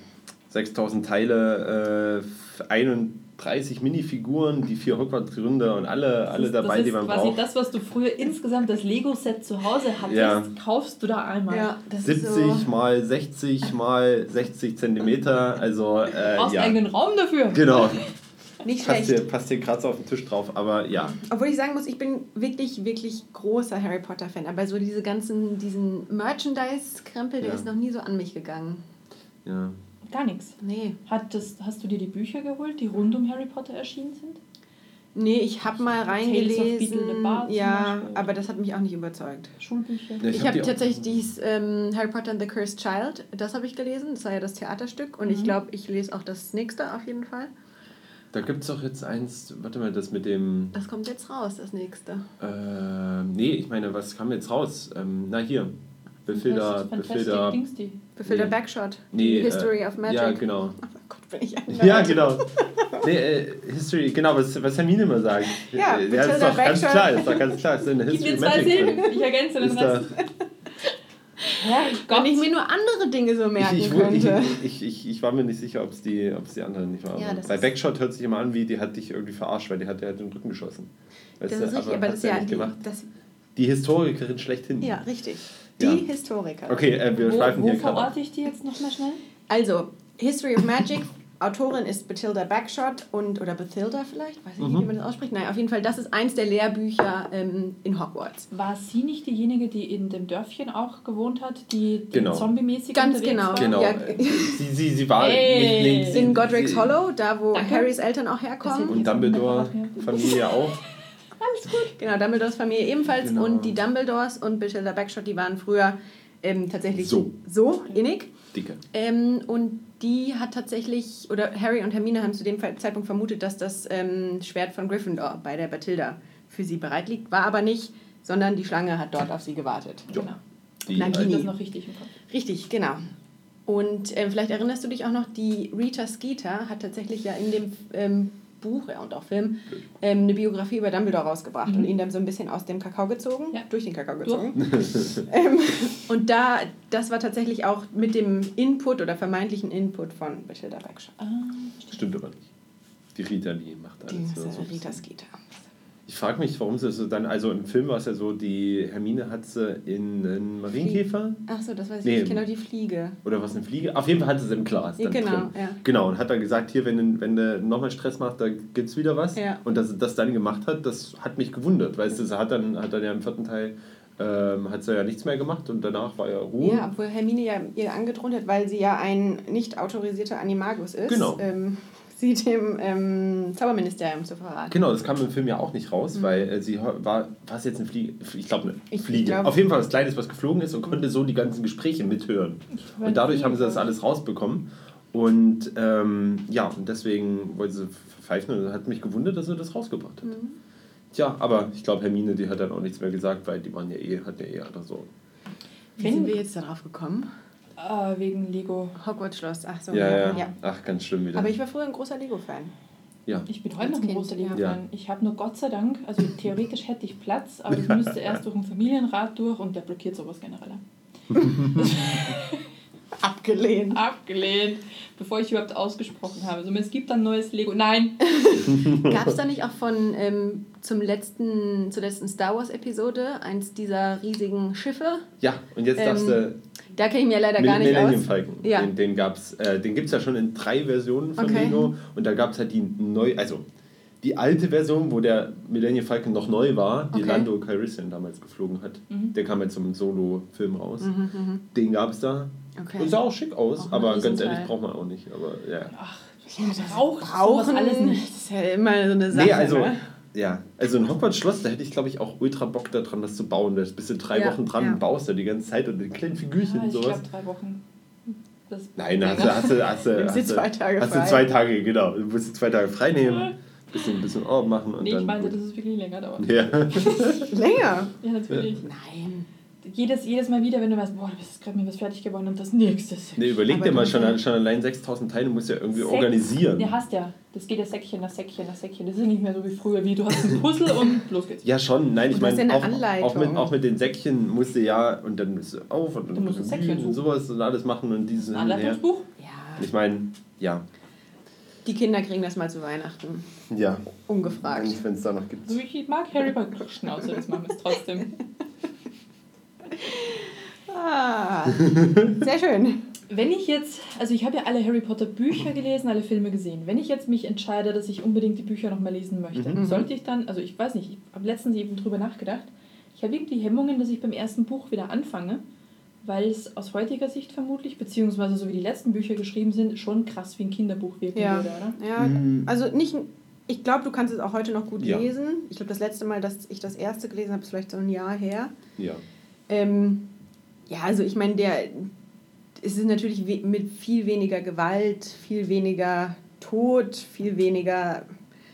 6000 Teile, äh, 31 Minifiguren, die vier Hogwarts-Gründer und alle, alle das dabei, ist die man quasi braucht. das, was du früher insgesamt das Lego-Set zu Hause hattest, Ja. kaufst du da einmal. ja, das 70 ist so. mal 60 mal 60 Zentimeter, also Du äh, brauchst ja. eigenen Raum dafür. Genau, Nicht passt schlecht. hier, passt hier Kratzer auf den Tisch drauf, aber ja. Obwohl ich sagen muss, ich bin wirklich, wirklich großer Harry Potter-Fan. Aber so diese ganzen, diesen Merchandise-Krempel, der Ja. ist noch nie so an mich gegangen. ja. Gar nichts. Nee. Hat das, hast du dir die Bücher geholt, die rund um Harry Potter erschienen sind? Nee, ich habe mal Tales of Beetle reingelesen. the Bard zum Ja, Beispiel. aber das hat mich auch nicht überzeugt. Schulbücher? Ja, Ich, hab habe die auch- tatsächlich dieses ähm, Harry Potter and the Cursed Child, das habe ich gelesen. Das war ja das Theaterstück. Und ich Mhm. glaube, ich lese auch das nächste auf jeden Fall. Da gibt es doch jetzt eins, warte mal, das mit dem. Das kommt jetzt raus, das nächste. Äh, nee, ich meine, was kam jetzt raus? Ähm, na hier, Befilder, Befilder. Befilder Nee. Backshot. Nee, die History äh, of Magic. Ja, genau. Oh Gott, bin ich ein Ja, genau. Nee, äh, History, genau, was, was Hermine immer sagt. Ja, Äh, Matilda ist doch ganz Backshot. klar, ist doch ganz klar. Ist in History Magic ich ergänze den Rest. Herrgott. Wenn ich mir nur andere Dinge so merken ich, ich, könnte. ich, ich, ich war mir nicht sicher, ob es die, ob's die anderen nicht war. Ja, Aber Bei Backshot hört sich immer an, wie die hat dich irgendwie verarscht, weil die hat dir halt den Rücken geschossen. Weißt Das du, ist richtig, aber hat das ist ja nicht die, gemacht. das, Die Historikerin schlechthin. ja, richtig. Die Ja. Historiker. Okay, äh, wir Wo, schweifen wo hier gerade ab. verorte ich die jetzt nochmal schnell? Also, History of Magic Autorin ist Bathilda Backshot und oder Bathilda vielleicht, weiß ich Mhm. nicht, wie man das ausspricht. Nein, auf jeden Fall, das ist eins der Lehrbücher ähm, in Hogwarts. War sie nicht diejenige, die in dem Dörfchen auch gewohnt hat, die, die Genau. zombie-mäßig Ganz genau. war? Genau. Ja. äh, Sie, sie, sie war Hey. nicht, sie, In Godric's Hollow, da wo Danke. Harrys Eltern auch herkommen. Und Dumbledore-Familie auch. Genau, Dumbledores Familie ebenfalls. Genau. Und die Dumbledores und Bathilda Backshot, die waren früher ähm, tatsächlich So. so innig. Dicke. Ähm, und die hat tatsächlich, oder Harry und Hermine haben zu dem Zeitpunkt vermutet, dass das ähm, Schwert von Gryffindor bei der Bathilda für sie bereit liegt. War aber nicht, sondern die Schlange hat dort auf sie gewartet. Jo. Genau. Die, Nagini. Das noch richtig im Kopf. Richtig, genau. Und ähm, vielleicht erinnerst du dich auch noch, die Rita Skeeter hat tatsächlich ja in dem ähm, Buch ja, und auch Film ähm, eine Biografie über Dumbledore rausgebracht und ihn dann so ein bisschen aus dem Kakao gezogen, Ja. durch den Kakao gezogen. ähm, und da, das war tatsächlich auch mit dem Input oder vermeintlichen Input von Bathilda Backshot. Ah, Stimmt aber nicht. Die Rita, die macht Die alles. ist, so- äh, so- Rita Skeeter. Ich frage mich, warum sie so dann, also im Film war es ja so, die Hermine hat sie in einen Marienkäfer Ach so, das weiß ich Nee. nicht. Auch die Fliege. oder was, eine Fliege? Auf jeden Fall hatte sie im Glas Ja, genau, drin. ja. Genau, und hat dann gesagt, hier, wenn, du- wenn du nochmal Stress machst, da gibt's wieder was. Ja. Und dass sie das dann gemacht hat, das hat mich gewundert, weißt du, sie hat dann, hat dann ja im vierten Teil, ähm, hat sie ja nichts mehr gemacht und danach war ja Ruhe. Ja, obwohl Hermine ja ihr angedroht hat, weil sie ja ein nicht autorisierter Animagus ist, Genau. ähm, sie dem ähm, Zauberministerium zu verraten. Genau, das kam im Film ja auch nicht raus, weil äh, sie war, war es jetzt eine Fliege? Ich glaube eine Mhm. Ich- Fliege. glaub- Auf jeden Fall was Kleines, was geflogen ist und konnte so die ganzen Gespräche mithören. Und dadurch haben sie das alles rausbekommen. Und ähm, ja, und deswegen wollte sie pfeifen und hat mich gewundert, dass sie das rausgebracht hat. Mhm. Tja, aber ich glaube, Hermine, die hat dann auch nichts mehr gesagt, weil die waren ja eh, hatten ja eh andere Sorgen. Wie sind wir jetzt darauf gekommen? Ah, wegen Lego. Hogwarts Schloss, ach so. Ja, ja, Ach, ganz schlimm wieder. Aber ich war früher ein großer Lego-Fan. ja. Ich bin heute noch ein großer ja. Lego-Fan. Ja. Ich habe nur Gott sei Dank, also theoretisch hätte ich Platz, aber ich müsste erst durch einen Familienrat durch und der blockiert sowas generell. Abgelehnt. Abgelehnt, bevor ich überhaupt ausgesprochen habe. Also, es gibt dann neues Lego. Nein! Gab es da nicht auch von ähm, zum letzten, zur letzten Star Wars-Episode eins dieser riesigen Schiffe? ja, und jetzt Ähm, darfst du Da kenne ich mir leider gar nicht Millennium aus. Falcon. Ja. Den, den gab's, äh, den gibt es ja schon in drei Versionen von Okay. Lego. Und da gab es halt die neu, also die alte Version, wo der Millennium Falcon noch neu war, die Okay. Lando Calrissian damals geflogen hat. Mhm. Der kam jetzt zum Solo-Film raus. Mhm, mhm. Den gab es da. Okay. Und sah auch schick aus, Auch aber ganz ehrlich, braucht man auch nicht. Aber ja. Ach, Ja, das braucht brauchen alles nicht. Das ist ja immer so eine Sache. Nee, also, ne? Ja, also ein Hogwarts-Schloss, da hätte ich, glaube ich, auch ultra Bock daran, das zu bauen. Da bist du drei Ja, Wochen dran ja. und baust da die ganze Zeit und die kleinen Figürchen Ja, und ich sowas. glaube drei Wochen. Das Nein, hast du, hast du, hast du, hast du, zwei Tage hast frei. du zwei Tage, genau. Du musst zwei Tage frei nehmen, bisschen, bisschen Orb machen und Nee, dann. ich meinte, dass es wirklich länger dauert. ja. Länger. Ja, natürlich. Nein. Jedes, jedes Mal wieder, wenn du weißt, boah, du bist gerade mir was fertig geworden und das nächste. Nee, überleg dir mal schon, schon allein 6000 Teile musst du ja irgendwie Sechs- organisieren. Ja, hast ja. Das geht ja Säckchen nach Säckchen nach Säckchen. Das ist nicht mehr so wie früher, wie du hast ein Puzzle und los geht's. Ja, schon. Nein, ich meine, ja auch, auch, mit, auch mit den Säckchen musst du ja, und dann bist du auf und dann Du musst musst du ein Säckchen und sowas und alles machen und dieses. Anleitungsbuch? Ja. Ich meine, ja. Die Kinder kriegen das mal zu Weihnachten. Ja. Ungefragt. Wenn es da noch gibt. Also ich mag Harry Potter Schnauze, das machen wir jetzt trotzdem. Ah, sehr schön. Wenn ich jetzt, also ich habe ja alle Harry Potter Bücher gelesen, alle Filme gesehen. Wenn ich jetzt mich entscheide, dass ich unbedingt die Bücher nochmal lesen möchte, Mhm. sollte ich dann, also ich weiß nicht, ich habe letztens eben drüber nachgedacht, ich habe irgendwie Hemmungen, dass ich beim ersten Buch wieder anfange, weil es aus heutiger Sicht vermutlich, beziehungsweise so wie die letzten Bücher geschrieben sind, schon krass wie ein Kinderbuch wirken Ja. würde, oder? Ja, Mhm. also nicht. Ich glaube, du kannst es auch heute noch gut Ja. lesen. Ich glaube, das letzte Mal, dass ich das erste gelesen habe, ist vielleicht so ein Jahr her. Ja. Ähm, ja, also ich meine, der es ist natürlich mit viel weniger Gewalt, viel weniger Tod, viel weniger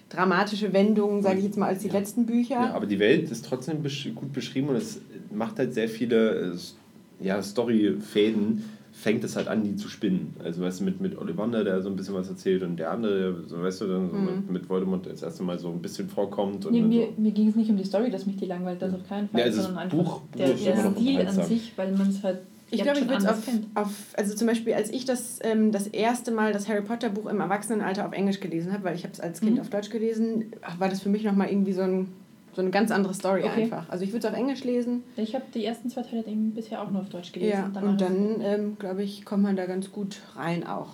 dramatische Wendungen, sage ich jetzt mal, als die Ja. letzten Bücher. ja. Aber die Welt ist trotzdem besch gut beschrieben und es macht halt sehr viele äh, ja, Storyfäden, fängt es halt an, die zu spinnen. Also weißt du, mit, mit Ollivander, der so ein bisschen was erzählt und der andere, so, weißt du, dann so Mhm. mit, mit Voldemort der das erste Mal so ein bisschen vorkommt. Und Nee, mir so. mir ging es nicht um die Story, dass mich die langweilt, das auf keinen Fall, Ja, also das sondern einfach Buch- der, Buch der Stil an sich, weil man es halt Ich glaube, ich würde es auf, auf, also zum Beispiel, als ich das, ähm, das erste Mal das Harry Potter Buch im Erwachsenenalter auf Englisch gelesen habe, weil ich habe es als Kind Mhm. auf Deutsch gelesen, war das für mich nochmal irgendwie so, ein, so eine ganz andere Story Okay. einfach. Also ich würde es auf Englisch lesen. Ich habe die ersten zwei Teile eben bisher auch nur auf Deutsch gelesen. Ja, und dann ähm, glaube ich, kommt man da ganz gut rein auch.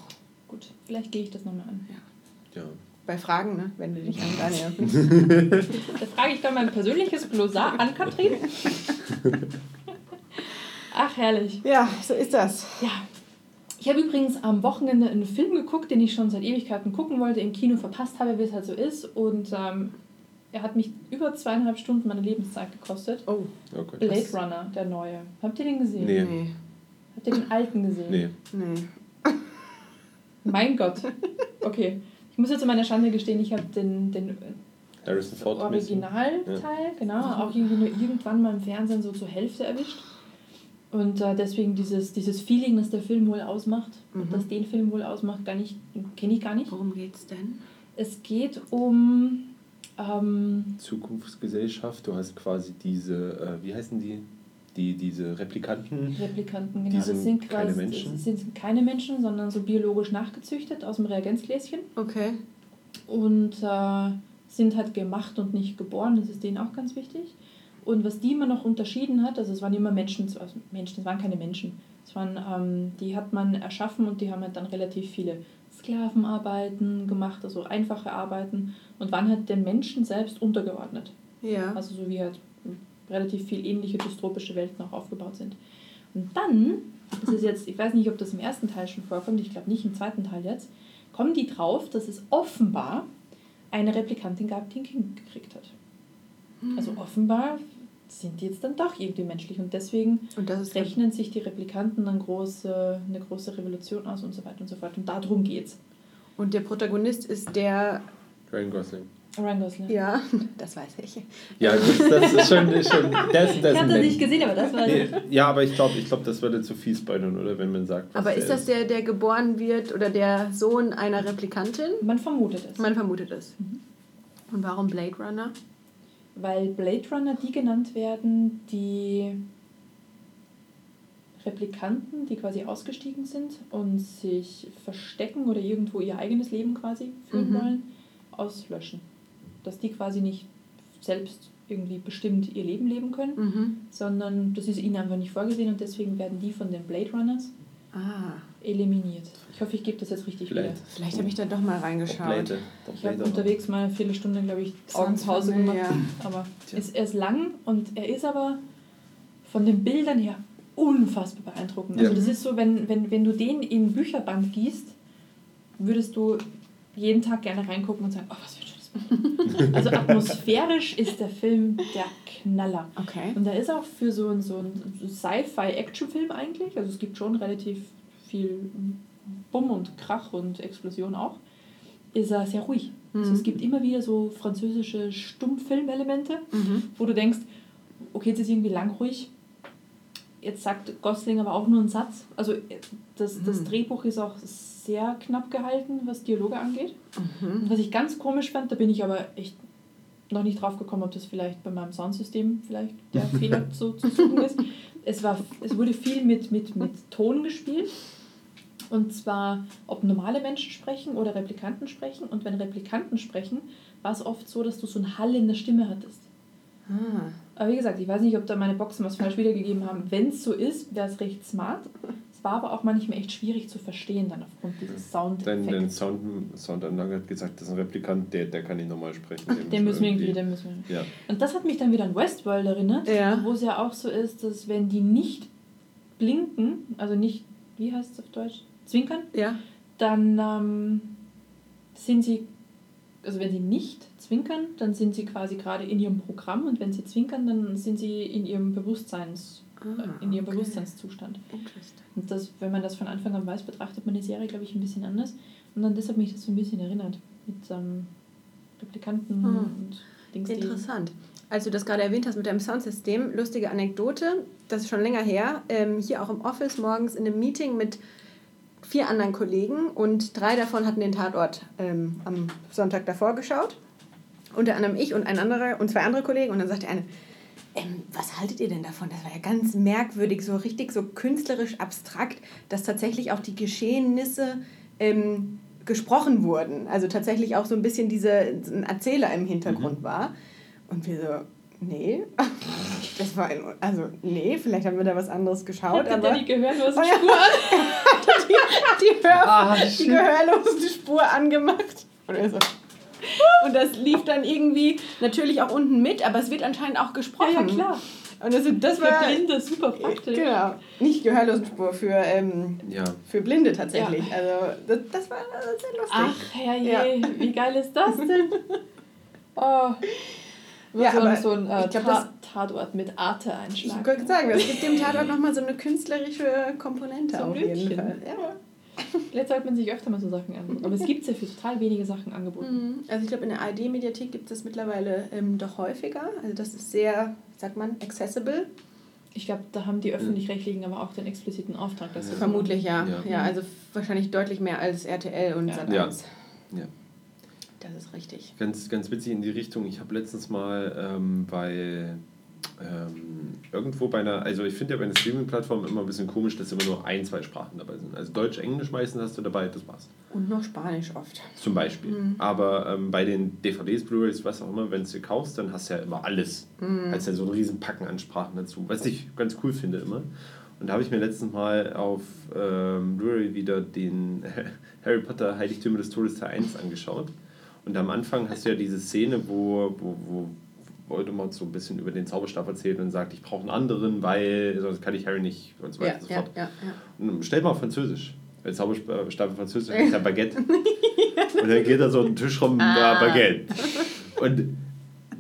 Gut, vielleicht gehe ich das nochmal an. Ja. Bei Fragen, ne? wenn du dich an Daniel. Da frage ich dann mein persönliches Glossar an Katrin. Ach, herrlich. ja, so ist das. Ja. Ich habe übrigens am Wochenende einen Film geguckt, den ich schon seit Ewigkeiten gucken wollte, im Kino verpasst habe, wie es halt so ist. Und ähm, er hat mich über zweieinhalb Stunden meiner Lebenszeit gekostet. Oh, Okay. Blade Runner, der neue. Habt ihr den gesehen? Nee. nee. Habt ihr den alten gesehen? Nee. Nee. Mein Gott. Okay. Ich muss jetzt zu meiner Schande gestehen, ich habe den, den Harrison Ford. mäßig. Originalteil, genau, auch irgendwie nur irgendwann mal im Fernsehen so zur Hälfte erwischt. Und äh, deswegen dieses, dieses Feeling, das der Film wohl ausmacht, Mhm. das den Film wohl ausmacht, gar nicht, kenne ich gar nicht. Worum geht's denn? Es geht um ähm, Zukunftsgesellschaft. Du hast quasi diese, äh, wie heißen die? Die, diese Replikanten. Replikanten, Die genau. sind das sind keine quasi, Menschen? Das sind keine Menschen, sondern so biologisch nachgezüchtet aus dem Reagenzgläschen. Okay. und äh, sind halt gemacht und nicht geboren, das ist denen auch ganz wichtig. Und was die immer noch unterschieden hat, also es waren immer Menschen, also Menschen, es waren keine Menschen, es waren, ähm, die hat man erschaffen und die haben halt dann relativ viele Sklavenarbeiten gemacht, also einfache Arbeiten und waren halt den Menschen selbst untergeordnet. Ja. Also so wie halt relativ viel ähnliche dystropische Welten auch aufgebaut sind. Und dann, das ist jetzt, ich weiß nicht, ob das im ersten Teil schon vorkommt, ich glaube nicht im zweiten Teil jetzt, kommen die drauf, dass es offenbar eine Replikantin gab, die ein Kind gekriegt hat. Also offenbar sind die jetzt dann doch irgendwie menschlich und deswegen Und das rechnen sich die Replikanten dann große, eine große Revolution aus und so weiter und so fort. Und darum geht's. Und der Protagonist ist der. Ryan Gosling. Ryan Gosling. Ja, das weiß ich. Ja, das, das ist schon. Ist schon ist, der Ich habe das nicht gesehen, aber das war. Nee, ja, aber ich glaube, ich glaub, das würde zu fies bei nun, oder? Wenn man sagt. Aber ist das der, der geboren wird oder der Sohn einer Replikantin? Man vermutet es. Man vermutet es. Und warum Blade Runner? Weil Blade Runner die genannt werden, die Replikanten, die quasi ausgestiegen sind und sich verstecken oder irgendwo ihr eigenes Leben quasi führen Mhm. wollen, auslöschen. Dass die quasi nicht selbst irgendwie bestimmt ihr Leben leben können, Mhm. sondern das ist ihnen einfach nicht vorgesehen und deswegen werden die von den Blade Runners Ah, eliminiert. Ich hoffe, ich gebe das jetzt richtig Vielleicht. wieder. vielleicht habe ich da doch mal reingeschaut. Blade. Doch Ich habe unterwegs mal eine Viertelstunde, glaube ich, Augenpause gemacht. familiar. Aber es, er ist lang und er ist aber von den Bildern her unfassbar beeindruckend. Ja. Also das ist so, wenn, wenn, wenn du den in Bücherband gießt, würdest du jeden Tag gerne reingucken und sagen, oh, was für ein schönes Bild. also atmosphärisch ist der Film der Knaller. Okay. Und er ist auch für so, einen- so einen Sci-Fi-Action-Film eigentlich. Also es gibt schon relativ viel Bumm und Krach und Explosion auch. Ist er sehr ruhig. Also Mhm. es gibt immer wieder so französische Stummfilmelemente, Mhm. wo du denkst, okay, jetzt ist irgendwie lang ruhig. Jetzt sagt Gosling aber auch nur einen Satz. Also das, das Mhm. Drehbuch ist auch sehr knapp gehalten, was Dialoge angeht. Mhm. Was ich ganz komisch fand, da bin ich aber echt noch nicht drauf gekommen, ob das vielleicht bei meinem Soundsystem vielleicht der Fehler zu, zu suchen ist. Es, war, es wurde viel mit, mit, mit Ton gespielt. Und zwar, ob normale Menschen sprechen oder Replikanten sprechen. Und wenn Replikanten sprechen, war es oft so, dass du so einen Hall in der Stimme hattest. Ah. Aber wie gesagt, ich weiß nicht, ob da meine Boxen was falsch wiedergegeben haben. Wenn es so ist, wäre es recht smart. Es war aber auch manchmal echt schwierig zu verstehen, dann aufgrund dieses Dein, dein Soundeffekts. Sound, Soundanlage hat gesagt, das ist ein Replikant, der, der kann nicht normal sprechen. Ach, den müssen wir irgendwie, irgendwie- den müssen wir. Ja. Und das hat mich dann wieder an Westworld erinnert, Ja. wo es ja auch so ist, dass wenn die nicht blinken, also nicht, wie heißt es auf Deutsch, zwinkern, Ja. dann ähm, sind sie, also wenn sie nicht zwinkern, dann sind sie quasi gerade in ihrem Programm und wenn sie zwinkern, dann sind sie in ihrem Bewusstseins, Ah, äh, in ihrem okay. Bewusstseinszustand. Und das, wenn man das von Anfang an weiß, betrachtet man die Serie, glaube ich, ein bisschen anders. Und dann deshalb mich das so ein bisschen erinnert. Mit ähm, Replikanten Ah. und Dings. Interessant. Als du das gerade erwähnt hast mit deinem Soundsystem, lustige Anekdote, das ist schon länger her, ähm, hier auch im Office morgens in einem Meeting mit vier anderen Kollegen und drei davon hatten den Tatort ähm, am Sonntag davor geschaut. Unter anderem ich und ein anderer und zwei andere Kollegen und dann sagte eine, ähm, was haltet ihr denn davon? Das war ja ganz merkwürdig, so richtig so künstlerisch abstrakt, dass tatsächlich auch die Geschehnisse ähm, gesprochen wurden. Also tatsächlich auch so ein bisschen diese, ein Erzähler im Hintergrund war. Und wir so, Nee. Das war ein, also nee, vielleicht haben wir da was anderes geschaut, Habt ihr aber die gehörlose Oh ja. Spur an? die, die, Hör, Ah, die shit. gehörlose Spur angemacht. Oder so. Und das lief dann irgendwie natürlich auch unten mit, aber es wird anscheinend auch Ja, gesprochen. ja, klar. Und das, das Für war Blinde super praktisch. genau nicht Gehörlosenspur für ähm, Ja. für Blinde tatsächlich. Also das, das war sehr lustig. Ach, herrje, Ja. wie geil ist das denn? Oh. Ja, so, aber ein- so ein äh, ich glaub, Ta Tatort mit Arte Ich einschlagen. wollte sagen, das gibt dem Tatort nochmal so eine künstlerische Komponente So ein auf jeden Blümchen. Fall. Ja. Jetzt sollte man sich öfter mal so Sachen angucken. Aber es gibt ja für total wenige Sachen angeboten. Mhm. Also ich glaube, in der ARD-Mediathek gibt es das mittlerweile ähm, doch häufiger. Also das ist sehr, sagt man, accessible. Ich glaube, da haben die Öffentlich-Rechtlichen aber auch den expliziten Auftrag. Dass das Vermutlich ja. Ja. ja. also wahrscheinlich deutlich mehr als RTL und Ja. Sat1. Ja. Ja. Das ist richtig. Ganz, ganz witzig in die Richtung. Ich habe letztens mal ähm, bei ähm, irgendwo bei einer, also ich finde ja bei einer Streaming-Plattform immer ein bisschen komisch, dass immer nur ein, zwei Sprachen dabei sind. Also Deutsch, Englisch meistens hast du dabei, das war's. Und noch Spanisch oft. Zum Beispiel. Mhm. Aber ähm, bei den DVDs, Blu-rays, was auch immer, wenn du sie kaufst, dann hast du ja immer alles. Mhm. Hast ja so einen riesen Packen an Sprachen dazu, was ich ganz cool finde immer. Und da habe ich mir letztens mal auf ähm, Blu-ray wieder den Harry Potter Heiligtümer des Todes Teil 1 angeschaut. Und am Anfang hast du ja diese Szene, wo, wo, wo Voldemort so ein bisschen über den Zauberstab erzählt und sagt, ich brauche einen anderen, weil sonst kann ich Harry nicht und so weiter Ja, und so ja, fort. ja, ja. Und stell mal auf Französisch. Weil Zauberstab in Französisch heißt ja Baguette. Und dann geht da so ein Tisch rum, ah. Baguette. Und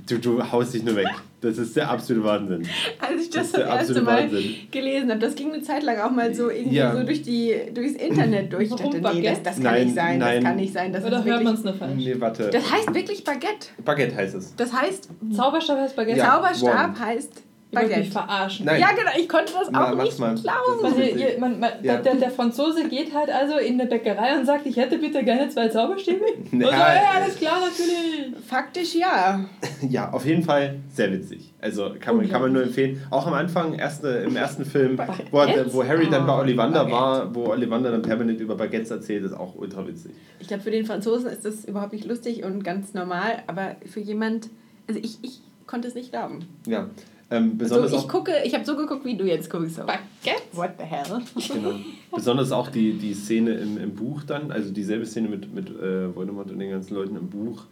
du, du haust dich nur weg. Das ist der absolute Wahnsinn. Als ich Das das ist das erste Mal Wahnsinn. gelesen habe, das ging eine Zeit lang auch mal so irgendwie Ja. so durch die, durchs Internet durch. Ich dachte, nee, das, Baguette? das kann Nein, nicht sein, nein. das kann nicht sein. Das Oder hört man es nur falsch? Nee, warte. das heißt wirklich Baguette. Baguette heißt es. Das heißt, Zauberstab heißt Baguette. Ja. Zauberstab Wand. heißt Mich Baguette. verarschen. Nein. Ja, genau, ich konnte das auch mach's nicht mal. glauben. Das Also, ihr, man, man, Ja. der, der Franzose geht halt also in eine Bäckerei und sagt, ich hätte bitte gerne zwei Zauberstäbe. Ja. Also, ja, alles klar, natürlich. Faktisch ja. Ja, auf jeden Fall sehr witzig. Also kann man, kann man nur empfehlen. Auch am Anfang, erste, im ersten Film, wo, wo Harry dann bei Oh, Ollivander Baguette. war, wo Ollivander dann permanent über Baguettes erzählt, ist auch ultra witzig. Ich glaube, für den Franzosen ist das überhaupt nicht lustig und ganz normal, aber für jemand, also ich, ich konnte es nicht glauben. Ja. Ähm, Also besonders ich auch, gucke, ich habe so geguckt, wie du jetzt guckst. So. Baguette? What the hell? Genau. Besonders auch die, die Szene im, im Buch dann, also dieselbe Szene mit, mit äh, Voldemort und den ganzen Leuten im Buch,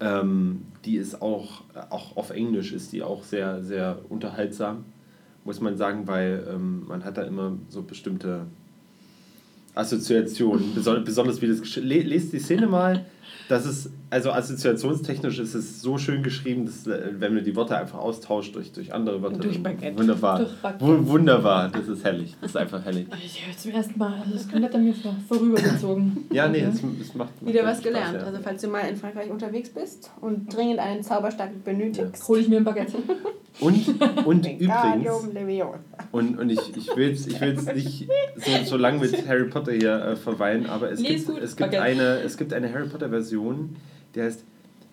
ähm, die ist auch, auch auf Englisch ist die auch sehr, sehr unterhaltsam, muss man sagen, weil ähm, man hat da immer so bestimmte Assoziationen, besonders, besonders wie das gesch- le, lest die Szene mal, das ist, also assoziationstechnisch ist es so schön geschrieben, dass äh, wenn man die Worte einfach austauscht durch, durch andere Wörter, Durch Baguette. wunderbar, Durch Baguette. Wu- wunderbar, das ist herrlich, das ist einfach herrlich. Ich höre zum ersten Mal, das ist komplett an mir vor, vorübergezogen. Ja, nee, Okay. es, es macht, Wieder was Spaß, gelernt. ja. Also falls du mal in Frankreich unterwegs bist und dringend einen Zauberstab benötigst. Hole ich mir ein Baguette. Und, und übrigens, und, und ich, ich will jetzt ich will's nicht so, so lange mit Harry Potter hier äh, verweilen, aber es Nee, gibt, es, gibt eine, es gibt eine Harry Potter Version, die heißt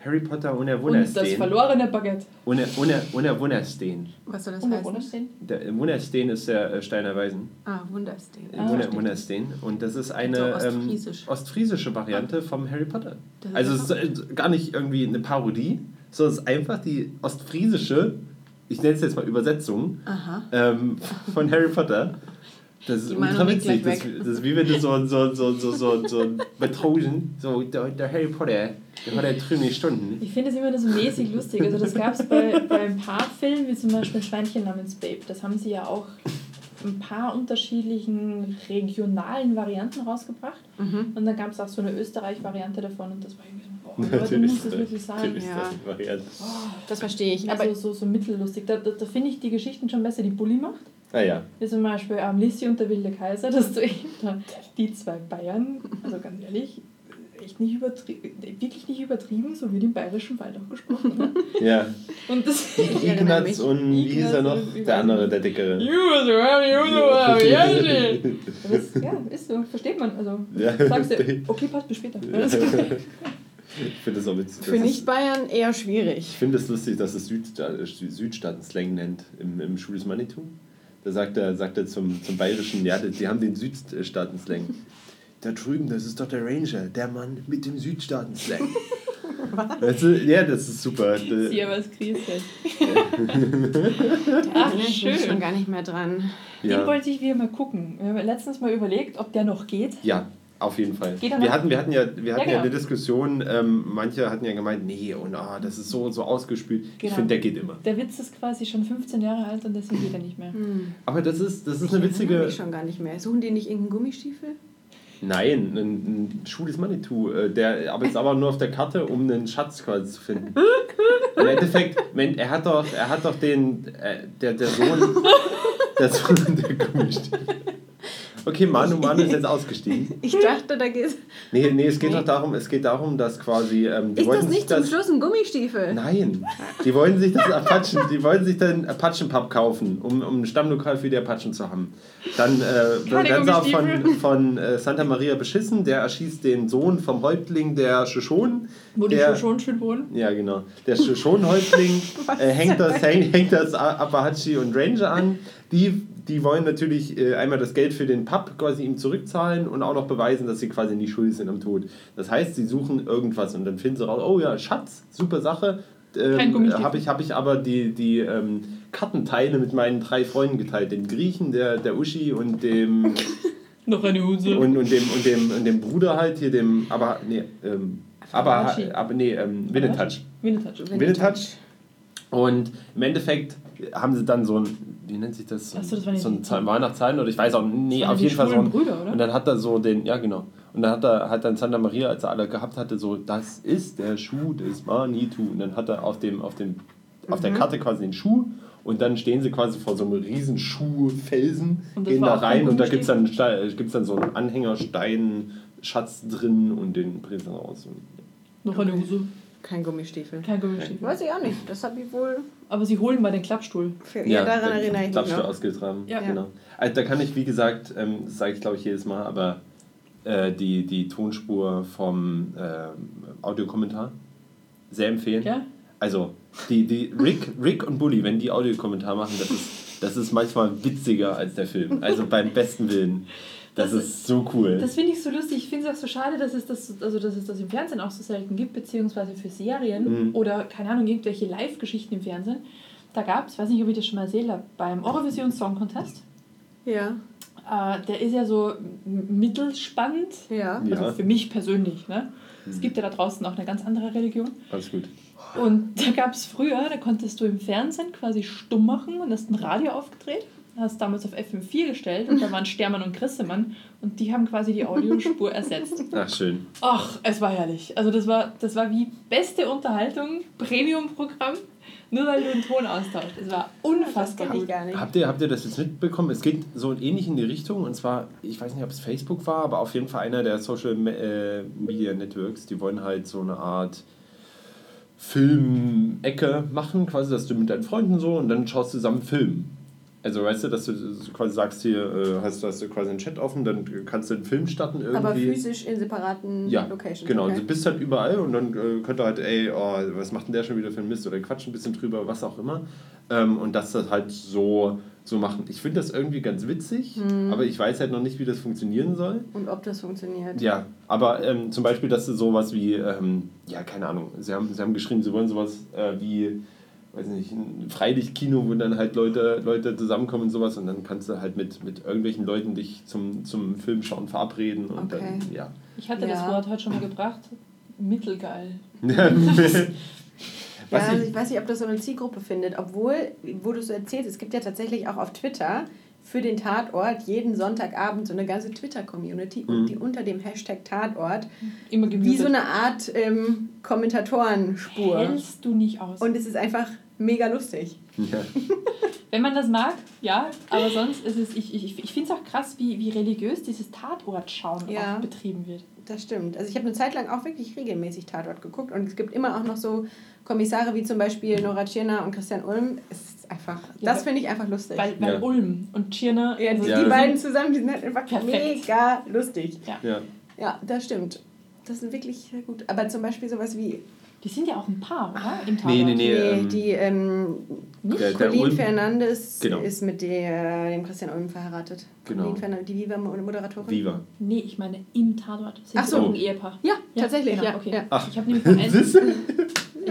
Harry Potter ohne Und das Wunderstein. verlorene Baguette. Ohne, ohne, ohne Wunderstein. Was soll das Ohne heißen? Wunderstein? Der Wunderstein ist der äh, Steiner Weisen. Ah, Wunderstein. Ah, Wunder, stimmt. Wunderstein. Und das ist eine So ähm, ostfriesisch. ostfriesische Variante vom Harry Potter. Also es ist äh, gar nicht irgendwie eine Parodie, sondern es ist einfach die ostfriesische, ich nenne es jetzt mal Übersetzung, Aha. ähm, von Harry Potter. Das ist ultra witzig. Das, das ist wie wenn du so, so, so, so, so, so ein Betrogen, so der, der Harry Potter, der hat ja drüben Stunden. Ich finde es immer nur so mäßig lustig. Also das gab es bei, bei ein paar Filmen, wie zum Beispiel Schweinchen namens Babe. Das haben sie ja auch ein paar unterschiedlichen regionalen Varianten rausgebracht. Mhm. Und dann gab es auch so eine Österreich-Variante davon und das war irgendwie so, boah, Leute, muss das wirklich sein? Ja. Variante. Das verstehe ich. Aber Aber so, so, so mittellustig. Da, da, da finde ich die Geschichten schon besser, die Bulli macht. Ah ja. Wie zum Beispiel ähm, Lissi und der wilde Kaiser, dass du eben da die zwei Bayern, also ganz ehrlich, echt nicht übertrieben, wirklich nicht übertrieben, so wie den bayerischen Wald auch gesprochen. Ne? Ja. Und das. Ich Ignaz und wie hieß er noch? Der andere, der dickere. Das, ja, ist so, versteht man. Also Ja. sagst du, okay, passt bis später. Ich finde das auch witzig. für Nicht-Bayern eher Ich schwierig. finde es lustig, dass es Südsta äh, Südstaaten-Slang nennt im, im Schules Manitou. Da sagt er, sagt er zum, zum Bayerischen, ja, die, haben den Südstaaten-Slang. Da drüben, das ist doch der Ranger, der Mann mit dem Südstaaten-Slang. Weißt du, ja, das ist super. Sie aber Griechen. Ach, Ach, ich schön. schon gar nicht mehr dran. Den Ja. wollte ich wieder mal gucken. Wir haben letztens mal überlegt, ob der noch geht. Ja, auf jeden Fall. Geht Wir hatten, wir hatten ja, wir hatten ja, genau. eine Diskussion, ähm, manche hatten ja gemeint, nee, und ah, das ist so so ausgespült. Ich Genau. finde, der geht immer. Der Witz ist quasi schon 15 Jahre alt und deswegen geht er nicht mehr. Aber das ist, das ist Ich eine witzige. mich schon gar nicht mehr. Suchen die nicht irgendeinen Gummistiefel? Nein, ein, ein Schuh des Manitou. äh, Der aber ist aber nur auf der Karte, um einen Schatz quasi zu finden. Im Endeffekt, wenn- er hat doch, er hat doch den, äh, der, der Sohn, der Sohn der Gummistiefel. Okay, Manu Manu ist jetzt ausgestiegen. Ich dachte, da geht Nee, nee, es geht Nee. doch darum, es geht darum, dass quasi. Ähm, die Ist das wollten sich nicht zum Schluss ein Gummistiefel? Nein, die wollen sich das Apachen, die wollen sich dann Apachenpub kaufen, um, um ein Stammlokal für die Apachen zu haben. Dann äh, werden sie auch von, von äh, Santa Maria beschissen, der erschießt den Sohn vom Häuptling der Shoshonen. Wo die schon schön wohnen. Ja, genau. Der Shoshone-Häuptling Was äh, hängt, das, hängt, hängt das Apache und Ranger an. Die, die wollen natürlich äh, einmal das Geld für den Pub quasi ihm zurückzahlen und auch noch beweisen, dass sie quasi nicht schuldig sind am Tod. Das heißt, sie suchen irgendwas und dann finden sie raus, oh ja, Schatz, super Sache. Ähm, habe ich, hab ich aber die, die ähm, Kartenteile mit meinen drei Freunden geteilt. Dem Griechen, der, der Uschi und dem Noch eine Hose. und, und dem und dem und dem Bruder halt hier, dem, aber nee, ähm, aber, aber nee, ähm, Winnetouch. Winnetouch. Winnetouch. Und im Endeffekt haben sie dann so ein, wie nennt sich das? So, das waren die- so ein Zahn- Weihnachtszahlen oder ich weiß auch, nee, Das auf jeden Fall so ein. Brüder, oder? Und dann hat er so den, ja genau. Und dann hat er hat dann Santa Maria, als er alle gehabt hatte, so, das ist der Schuh des Manitou. Und dann hat er auf dem, auf dem, auf der Karte quasi den Schuh. Und dann stehen sie quasi vor so einem riesen Schuhfelsen, Und das gehen da rein und da gibt es dann, Ste- gibt's dann so einen Anhängerstein, Schatz drin und den bringen sie raus. Noch eine Hose. Kein Gummistiefel. Kein Gummistiefel. Weiß ich auch nicht. Das habe ich wohl. Aber sie holen mal den Klappstuhl. Für, ja, daran erinnere ich mich Klappstuhl noch. ausgetragen. Ja. Genau. Also da kann ich, wie gesagt, ähm, das sage ich glaube ich jedes Mal, aber äh, die, die Tonspur vom äh, Audiokommentar sehr empfehlen. Ja? Also die, die Rick, Rick und Bully, wenn die Audiokommentar machen, das ist, das ist manchmal witziger als der Film. Also beim besten Willen. Das, Das ist so cool. Das finde ich so lustig. Ich finde es auch so schade, dass es, das, also, dass es das im Fernsehen auch so selten gibt, beziehungsweise für Serien Mhm. oder, keine Ahnung, irgendwelche Live-Geschichten im Fernsehen. Da gab es, weiß nicht, ob ich das schon mal erzählt habe, beim Eurovision Song Contest. Ja. Äh, der ist ja so mittelspannend. Ja. Ja. Also für mich persönlich. Ne? Es gibt ja da draußen auch eine ganz andere Religion. Alles gut. Und da gab es früher, da konntest du im Fernsehen quasi stumm machen und hast ein Radio aufgedreht. Hast damals auf FM4 gestellt und da waren Stermann und Grissemann und die haben quasi die Audiospur ersetzt. Ach, schön. Ach, es war herrlich. Also das war, das war wie beste Unterhaltung, Premium-Programm, nur weil du den Ton austauscht. Es war unfassbar gut. gar nicht. Habt ihr, habt ihr das jetzt mitbekommen? Es geht so ähnlich in die Richtung und zwar, ich weiß nicht, ob es Facebook war, aber auf jeden Fall einer der Social äh, Media Networks, die wollen halt so eine Art Filmecke machen, quasi, dass du mit deinen Freunden so und dann schaust du zusammen Film. Also weißt du, dass du quasi sagst, hier äh, hast, hast du quasi einen Chat offen, dann kannst du einen Film starten irgendwie. Aber physisch in separaten Ja, Locations. genau. Okay. Du bist halt überall und dann äh, könnt ihr halt, ey, oh, was macht denn der schon wieder für ein Mist oder quatschen ein bisschen drüber, was auch immer. Ähm, und das das halt so, so machen. Ich finde das irgendwie ganz witzig, Mhm. aber ich weiß halt noch nicht, wie das funktionieren soll. Und ob das funktioniert. Ja, aber ähm, zum Beispiel, dass du sowas wie, ähm, ja, keine Ahnung, sie haben, sie haben geschrieben, sie wollen sowas äh, wie, weiß nicht, ein Freilichtkino, wo dann halt Leute, Leute zusammenkommen und sowas und dann kannst du halt mit, mit irgendwelchen Leuten dich zum, zum Filmschauen verabreden und Okay. dann, ja. Ich hatte das Ja. Wort heute schon mal gebracht. Mittelgeil. Ja, also ich, ich weiß nicht, ob das so eine Zielgruppe findet, obwohl, wo du so erzählst, es gibt ja tatsächlich auch auf Twitter für den Tatort jeden Sonntagabend so eine ganze Twitter-Community, Mhm. die unter dem Hashtag Tatort Immer wie so eine Art ähm, Kommentatorenspur. Hältst du nicht aus. Und es ist einfach mega lustig. ja. Wenn man das mag, ja, aber sonst ist es, ich, ich, ich finde es auch krass, wie, wie religiös dieses Tatortschauen Ja. auch betrieben wird. Das stimmt. Also ich habe eine Zeit lang auch wirklich regelmäßig Tatort geguckt und es gibt immer auch noch so Kommissare wie zum Beispiel Nora Tschirner und Christian Ulm. Es ist einfach, Ja, das finde ich einfach lustig. Weil, weil Ja. Ulm und Tschirner, ja, also die, Ja, die das beiden zusammen, die sind halt einfach Perfekt. mega lustig. ja. Ja, das stimmt. Das sind wirklich sehr gut. Aber zum Beispiel sowas wie Die sind ja auch ein Paar, oder? Im Tatort. Nee, nee, nee. Nee, ähm, die, ähm, der, der Colleen Ulm, Fernandes Genau. ist mit der, dem Christian Ulm verheiratet. Genau. Colleen Fernandes, die Viva-Moderatorin. Viva. Nee, ich meine im Tatort. Sind Ach sie so. auch ein Ehepaar? Ja, tatsächlich, genau, ja. okay. ja. Ach. Ich habe nämlich mal einen, ich du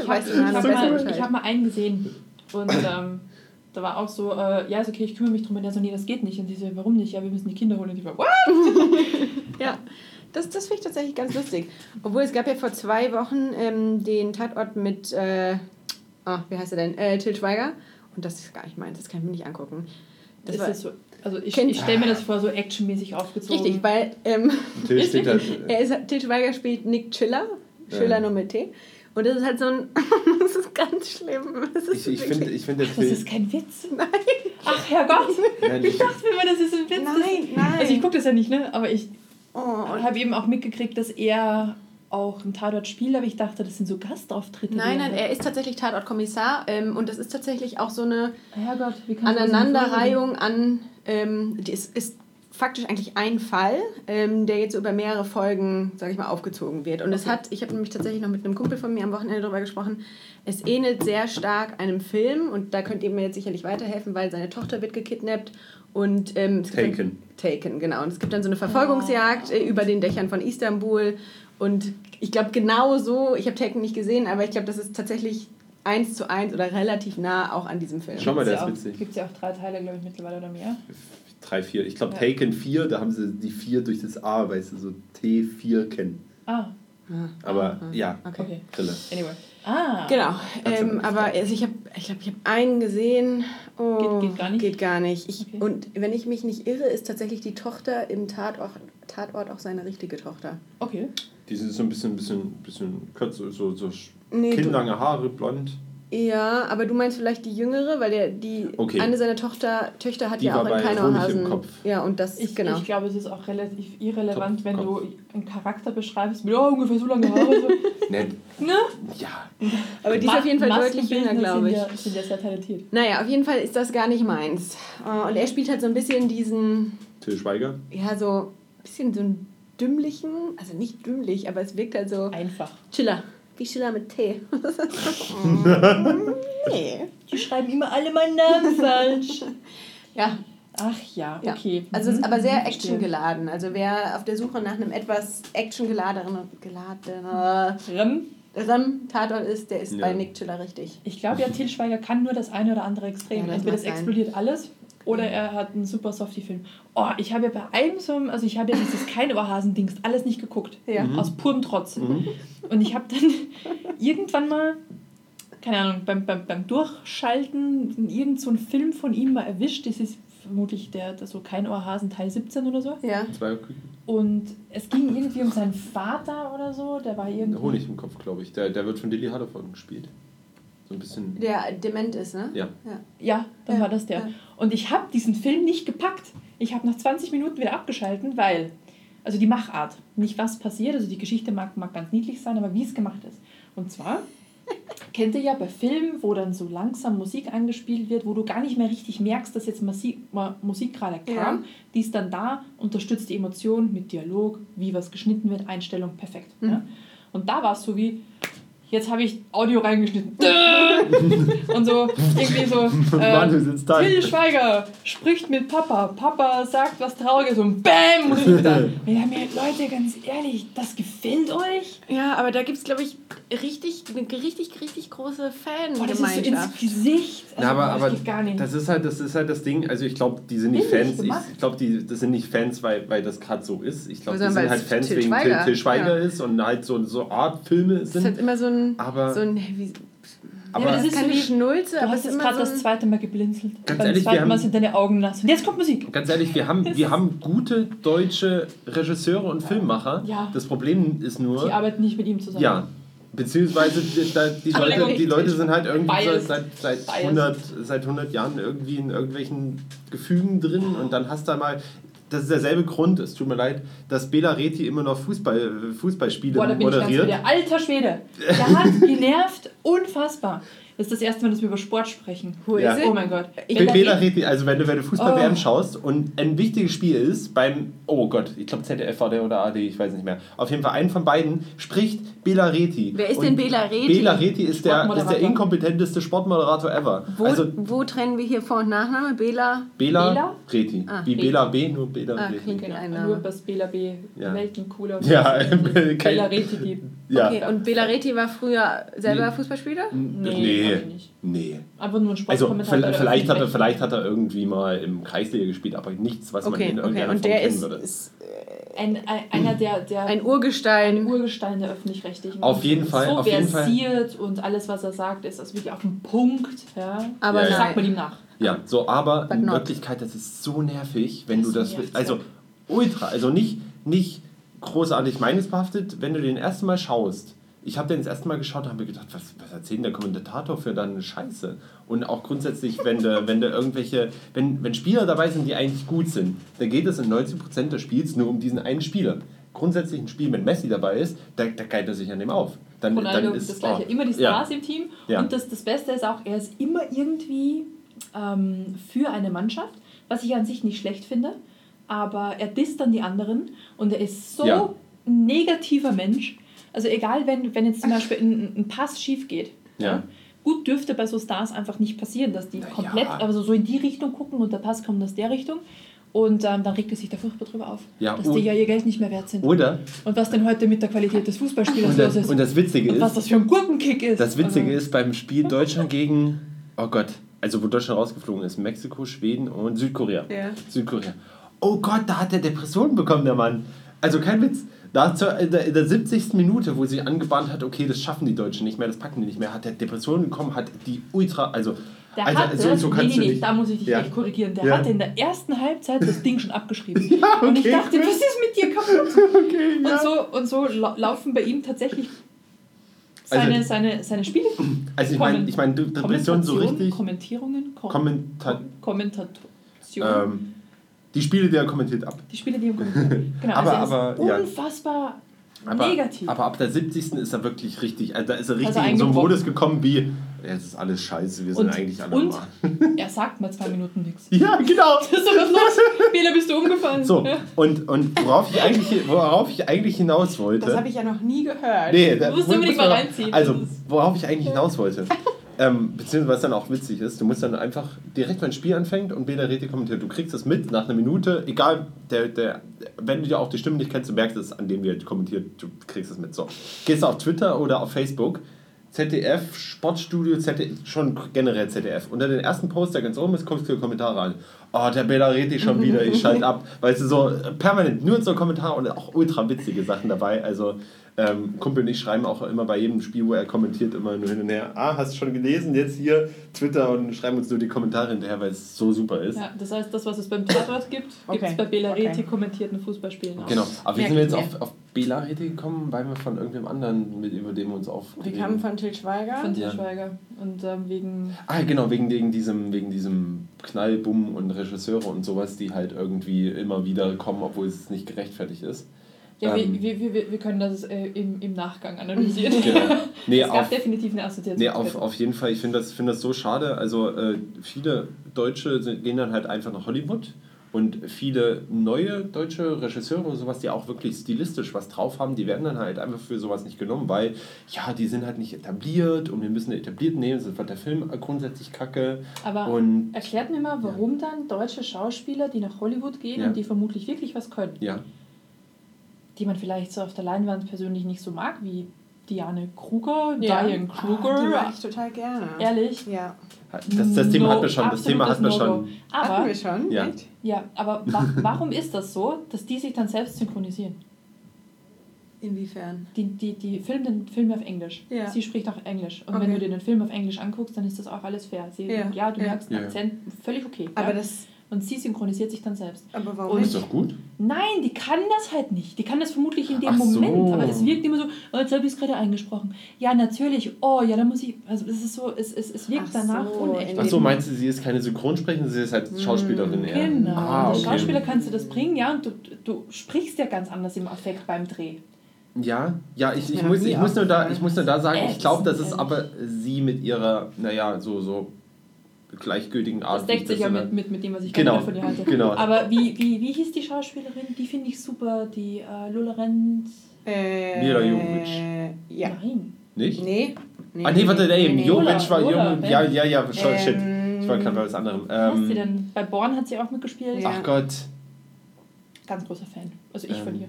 ich mal hab besser mal, ich hab mal einen gesehen und ähm, da war auch so, äh, ja, ist okay, ich kümmere mich drum. Und der so, nee, das geht nicht. Und die so, warum nicht? Ja, wir müssen die Kinder holen. Und die war, what? Ja, das, das finde ich tatsächlich ganz lustig. Obwohl es gab ja vor zwei Wochen ähm, den Tatort mit, äh, ah, wie heißt er denn? Äh, Till Schweiger. Und das ist gar nicht meins, das kann ich mir nicht angucken. Das ist war, das so, also ich, ich stelle mir das vor, so actionmäßig aufgezogen. richtig, weil ähm, Till er ist, Till Schweiger spielt Nick Chiller, Schiller Ja. nur mit T. Und das ist halt so ein, das ist ganz schlimm. Das ist Ich, ich finde, ich find, der Das ist kein Witz. Nein, Ach, Herrgott. Nein, ich, dachte mir, das ist ein Witz. nein, nein. Also ich gucke das ja nicht, ne? Aber ich oh, und habe eben auch mitgekriegt, dass er auch im Tatort spielt, aber ich dachte, das sind so Gastauftritte. Nein, nein, er ist tatsächlich Tatortkommissar ähm, und das ist tatsächlich auch so eine. Herrgott, Aneinanderreihung an, ähm, die ist, faktisch eigentlich ein Fall, ähm, der jetzt so über mehrere Folgen, sage ich mal, aufgezogen wird. Und es Okay. hat, ich habe nämlich tatsächlich noch mit einem Kumpel von mir am Wochenende darüber gesprochen, es ähnelt sehr stark einem Film und da könnt ihr mir jetzt sicherlich weiterhelfen, weil seine Tochter wird gekidnappt und ähm, es gibt Taken. Dann, Taken, genau. Und es gibt dann so eine Verfolgungsjagd äh, über den Dächern von Istanbul und ich glaube genau so, ich habe Taken nicht gesehen, aber ich glaube, das ist tatsächlich eins zu eins oder relativ nah auch an diesem Film. Schau mal, der ist witzig. Gibt es ja auch drei Teile, glaube ich, mittlerweile oder mehr. Drei, vier. Ich glaube, Ja. Taken 4, da haben sie die 4 durch das A, weißt du, so T4 kennen. Ah, Ah, Aber ah, ja, Okay. okay. Anyway. Ah. Genau, ähm, aber also ich habe ich ich hab einen gesehen. Oh, Geht- geht gar nicht? Geht gar nicht. Ich, Okay. Und wenn ich mich nicht irre, ist tatsächlich die Tochter im Tatort, Tatort auch seine richtige Tochter. Okay. Die sind so ein bisschen, bisschen, bisschen kürzer, so, so Nee, du, kinnlange Haare, blond. Ja, aber du meinst vielleicht die jüngere, weil der, die Okay. eine seiner Tochter, Töchter hat Die ja auch in. Kopf. Ja, und das, Ich, genau. ich glaube, es ist auch relativ irrelevant, Top, wenn komm. du einen Charakter beschreibst mit oh, ungefähr so lange Haare. So. Ne, ne? ja. aber die ist auf jeden Fall deutlich jünger, glaube ich. Sind ja, sind ja sehr talentiert. Naja, auf jeden Fall ist das gar nicht meins. Äh, Und er spielt halt so ein bisschen diesen, Till Schweiger. ja, so ein bisschen so einen dümmlichen, also nicht dümmlich, aber es wirkt halt so Einfach. Chiller. Wie Chiller mit T. nee. Die schreiben immer alle meinen Namen falsch. Ja, Ach ja, ja. okay. Also es ist aber sehr mhm, verstehe. actiongeladen. Also wer auf der Suche nach einem etwas actiongeladeneren geladeneren Rem, Tatort ist, der ist Ja. bei Nick Chiller richtig. Ich glaube ja, Til Schweiger kann nur das eine oder andere Extrem. Ja, das Entweder es explodiert alles oder er hat einen super Softie-Film. Oh, ich habe ja bei einem so, einem- also ich habe ja dieses kein Ohrhasen-Dings alles nicht geguckt. Ja. Mhm. Aus purem Trotz. Mhm. Und ich habe dann irgendwann mal, keine Ahnung, beim, beim, beim Durchschalten irgend so einen Film von ihm mal erwischt. Das ist vermutlich der, der so kein Ohrhasen Teil 17 oder so. Ja. Zwei Und es ging irgendwie um seinen Vater oder so. Der war irgendwie. Honig im Kopf, glaube ich. Der, der wird von Lily Haderford gespielt. So ein bisschen. Der dement ist, ne? Ja. Ja. Ja, dann Ja, war das der. ja. Und ich habe diesen Film nicht gepackt. Ich habe nach 20 Minuten wieder abgeschalten, weil, also die Machart, nicht was passiert, also die Geschichte mag, mag ganz niedlich sein, aber wie es gemacht ist. Und zwar, kennt ihr ja bei Filmen, wo dann so langsam Musik angespielt wird, wo du gar nicht mehr richtig merkst, dass jetzt Musik, Musik gerade kam, Ja. die ist dann da, unterstützt die Emotion mit Dialog, wie was geschnitten wird, Einstellung, perfekt. Mhm. Ja? Und da war es so wie, jetzt habe ich Audio reingeschnitten. Und so irgendwie so. Äh, Mann, du sitzt da. Till Schweiger spricht mit Papa. Papa sagt was Trauriges und BÄM! Musik da. Ja, mir, Leute, ganz ehrlich, das gefällt euch? Ja, aber da gibt es, glaube ich, richtig, eine richtig, richtig große Boah, das ist so Fangemeinschaft. ins Gesicht. Also, Na, aber, das aber geht gar nicht. das ist halt das ist halt das Ding. Also ich glaube, die sind nicht Bin ich Fans. gemacht. Ich glaube, die das sind nicht Fans, weil, weil das gerade so ist. Ich glaube, die sind halt Fans Til wegen Schweiger, Till, Till Schweiger ja. ist und halt so so Art Filme Das ist halt sind. immer so ein, Aber so ein wie, aber das das ist keine Schnulze, du aber hast es ist jetzt gerade so das ein, zweite Mal geblinzelt. Ganz Beim ehrlich, wir zweiten Mal haben- sind deine Augen nass. Und jetzt kommt Musik. Ganz ehrlich, wir haben, wir haben gute deutsche Regisseure und Filmemacher. Ja. Das Problem ist nur, Die arbeiten nicht mit ihm zusammen. ja, beziehungsweise die, da- die, Leute, die Leute sind halt irgendwie seit, seit, Biased. 100, seit 100 Jahren irgendwie in irgendwelchen Gefügen drin und dann hast du mal, das ist derselbe Grund, es tut mir leid, dass Bela Reti immer noch Fußball, Fußballspiele Boah, da bin ich ganz moderiert. Alter Schwede. Der hat genervt, unfassbar. Das ist das erste Mal, dass wir über Sport sprechen. Who Ja. is it? Oh mein Gott. Ich Be- bin- Bela Reti, also wenn du, wenn du Fußball-WM Oh. schaust und ein wichtiges Spiel ist beim, oh Gott, ich glaube ZDF oder AD, ich weiß nicht mehr. Auf jeden Fall, einen von beiden spricht Bela Reti. Wer ist Und denn Bela Reti? Bela Reti ist der, ist der inkompetenteste Sportmoderator ever. Wo, also wo trennen wir hier Vor- und Nachname? Bela? Bela, Bela? Reti. Ah, Wie Reti. Bela B, nur Bela Ah, Reti. Genau. ein Nur das Bela B. Ja. Welten cooler. Ja, kein- Bela Reti gibt. Ja. Okay, und Bela Reti war früher selber Nee. Fußballspieler? Nee, Nee. Nicht. Nee. Einfach nur ein Also Sportkommentator. vielleicht, vielleicht, hat er, vielleicht hat er irgendwie mal im Kreisliga gespielt, aber nichts, was man Okay, in okay. irgendeiner Und Form der kennen ist, würde. ist ein, ein, einer der, der ein Urgestein. Urgestein der Öffentlich-Rechtlichen. Auf jeden Und Fall, So auf jeden Fall. versiert und alles, was er sagt, ist also wirklich auf den Punkt. Ja. Aber Ja, das ja. sagt man ihm nach. Ja, so, aber But in not. Wirklichkeit, das ist so nervig, wenn Das du das. nervt Also, ultra. Also nicht, nicht großartig meines wenn du den ersten Mal schaust. Ich habe den das erste Mal geschaut und habe mir gedacht, was, was erzählt der Kommentator für dann eine Scheiße? Und auch grundsätzlich, wenn du, wenn irgendwelche, wenn, wenn Spieler dabei sind, die eigentlich gut sind, dann geht es in 90% des Spiels nur um diesen einen Spieler. Grundsätzlich ein Spiel, wenn Messi dabei ist, da, da geilt er sich an dem auf. Dann, Ronaldo dann ist das gleiche. oh, immer die ja. Stars im Team. Ja. Und das, das Beste ist auch, er ist immer irgendwie ähm, für eine Mannschaft, was ich an sich nicht schlecht finde. Aber er disst dann die anderen und er ist so Ja. ein negativer Mensch. Also egal, wenn, wenn jetzt zum Beispiel ein, ein Pass schief geht. Ja. Gut dürfte bei so Stars einfach nicht passieren, dass die Na komplett, ja. also so in die Richtung gucken und der Pass kommt aus der Richtung. Und ähm, dann regt er sich da furchtbar drüber auf, Ja, dass und- die ja ihr Geld nicht mehr wert sind. Oder, Und was denn heute mit der Qualität des Fußballspielers und los das, ist. und das Witzige Und ist, was das für ein Gurkenkick ist. Das Witzige Also, ist beim Spiel Deutschland gegen, oh Gott, also wo Deutschland rausgeflogen ist, Mexiko, Schweden und Südkorea. Ja. Südkorea. Oh Gott, da hat er Depressionen bekommen, der Mann. Also kein Witz. Da zur, in, der, in der 70. Minute, wo sie angebahnt hat, okay, das schaffen die Deutschen nicht mehr, das packen die nicht mehr, hat er Depressionen bekommen, hat die Ultra, also, Der also hatte, so, so nee, kannst nee, nee, nicht. da muss ich dich Ja. echt korrigieren. Der Ja. hatte in der ersten Halbzeit das Ding schon abgeschrieben. Ja, Und ich okay, dachte, was ist mit dir kaputt? Okay, ja. Und so, und so lau- laufen bei ihm tatsächlich Also- seine, seine, seine Spiele. Also ich meine, ich meine, Depressionen so richtig. Kommentierungen, Kom Kommenta Kommentation. ähm, die Spiele, die er kommentiert ab. die Spiele, die ihm kommentieren. Genau, Aber- also er ist aber, ja. unfassbar Aber, negativ. aber ab der 70. ist er wirklich richtig, also da ist er richtig Also in so einen. Modus gekommen wie, ja, es ist alles scheiße, wir sind Und- eigentlich alle und- normal. er sagt mal zwei Minuten nichts. Ja, genau. Was ist was los? Bela, bist du umgefallen? So, Ja. und, und worauf, ich eigentlich, worauf ich eigentlich hinaus wollte. Das habe ich ja noch nie gehört. nee, da Du musst muss- unbedingt mal reinziehen. Also, Das worauf ich eigentlich hinaus wollte. ähm, beziehungsweise was dann auch witzig ist, du musst dann einfach direkt, wenn ein Spiel anfängt und Bela Reti kommentiert, du kriegst das mit nach einer Minute, egal, der, der, wenn du dir auch die Stimme nicht kennst, du merkst es an dem, wie er kommentiert, du kriegst es mit. So, gehst du auf Twitter oder auf Facebook, ZDF, Sportstudio, ZDF, schon generell ZDF. Unter den ersten Post, der ganz oben ist, kommst du Kommentare an. Oh, der Bela Reti schon wieder, ich schalte ab. Weißt du, so permanent nur so Kommentare und auch ultra witzige Sachen dabei. Also, ähm, Kumpel und ich schreiben auch immer bei jedem Spiel, wo er kommentiert, immer nur hin und her. Ah, hast du schon gelesen? Jetzt hier Twitter und schreiben uns nur die Kommentare hinterher, weil es so super ist. Ja, das heißt, das, was es beim Tatort gibt, gibt Okay. es bei Bela Okay. Reti kommentierten Fußballspielen auch. Genau. Aber wie sind wir jetzt auf, auf Bela Reti gekommen, weil wir von irgendwem anderen, mit, über den wir uns auf. Wir kamen von Til Schweiger. Von Til Ja. Schweiger. Und ähm, wegen. Ah, genau, wegen, wegen, diesem, wegen diesem Knall, Bumm und Regisseure und sowas, die halt irgendwie immer wieder kommen, obwohl es nicht gerechtfertigt ist. Ja, Ähm. wir, wir, wir, wir können das äh, im, im Nachgang analysieren. Genau. Nee, es gab auf, definitiv eine Assoziation. nee auf, auf jeden Fall, ich finde das, find das so schade. Also, äh, viele Deutsche sind, gehen dann halt einfach nach Hollywood und viele neue deutsche Regisseure und sowas, die auch wirklich stilistisch was drauf haben, die werden dann halt einfach für sowas nicht genommen, weil, ja, die sind halt nicht etabliert und wir müssen etabliert nehmen, sonst wird der Film grundsätzlich kacke. Aber Und erklärt mir mal, warum dann deutsche Schauspieler, die nach Hollywood gehen Ja. und die vermutlich wirklich was können, ja, die man vielleicht so auf der Leinwand persönlich nicht so mag, wie Diane Kruger, Ja. Diane Ah, die Kruger. mag ich total gerne. Ehrlich? Ja. das, das Thema No, hatten wir schon, das Thema hatten wir absolutes schon. No-Go. Hatten Aber, wir schon? Ja. Ja, aber wa warum ist das so, dass die sich dann selbst synchronisieren? Inwiefern? Die, die, die filmen den Film auf Englisch. Ja. Sie spricht auch Englisch. Und Okay. wenn du dir den Film auf Englisch anguckst, dann ist das auch alles fair. Sie, Ja. ja. du Ja. merkst den. Akzent, völlig okay. Aber ja? das. Und sie synchronisiert sich dann selbst. Aber warum Und- Ist nicht? doch gut. Nein, die kann das halt nicht. Die kann das vermutlich in dem Ach so. Moment. Aber es wirkt immer so, oh, jetzt habe ich es gerade eingesprochen. Ja, natürlich. Oh, ja, da muss ich. Also, es ist so, es, es, es wirkt Ach danach so, unecht. in Achso, meinst du, sie ist keine Synchronsprecherin, sie ist halt Schauspielerin eher? Genau. Ah, Als okay. Schauspieler kannst du das bringen, ja, und du, du sprichst ja ganz anders im Affekt beim Dreh. Ja, ja, ich, Ist ich, noch muss, ich, muss nur da, ich muss nur da sagen, ich glaube, das ist ist aber sie mit ihrer, naja, so, so gleichgültigen Art. Das deckt sich ja mit, mit, mit dem, was ich Genau, von dir halte. genau. Aber wie, wie, wie hieß die Schauspielerin? Die finde ich super. Die äh, Lola Renz. Äh, Mila Jovovich. Ja. Nein. Nicht? Nee. nee. ah, nee, warte, nee, nee, nee. Jovic war Lola, Jovic. ja. Ja, ja, schon, shit. Ähm, Ich war gerade bei was anderem. Was heißt sie Ähm, denn? Bei Born hat sie auch mitgespielt. Ja. ach Gott. Ganz großer Fan. Also ich von Ähm. ihr.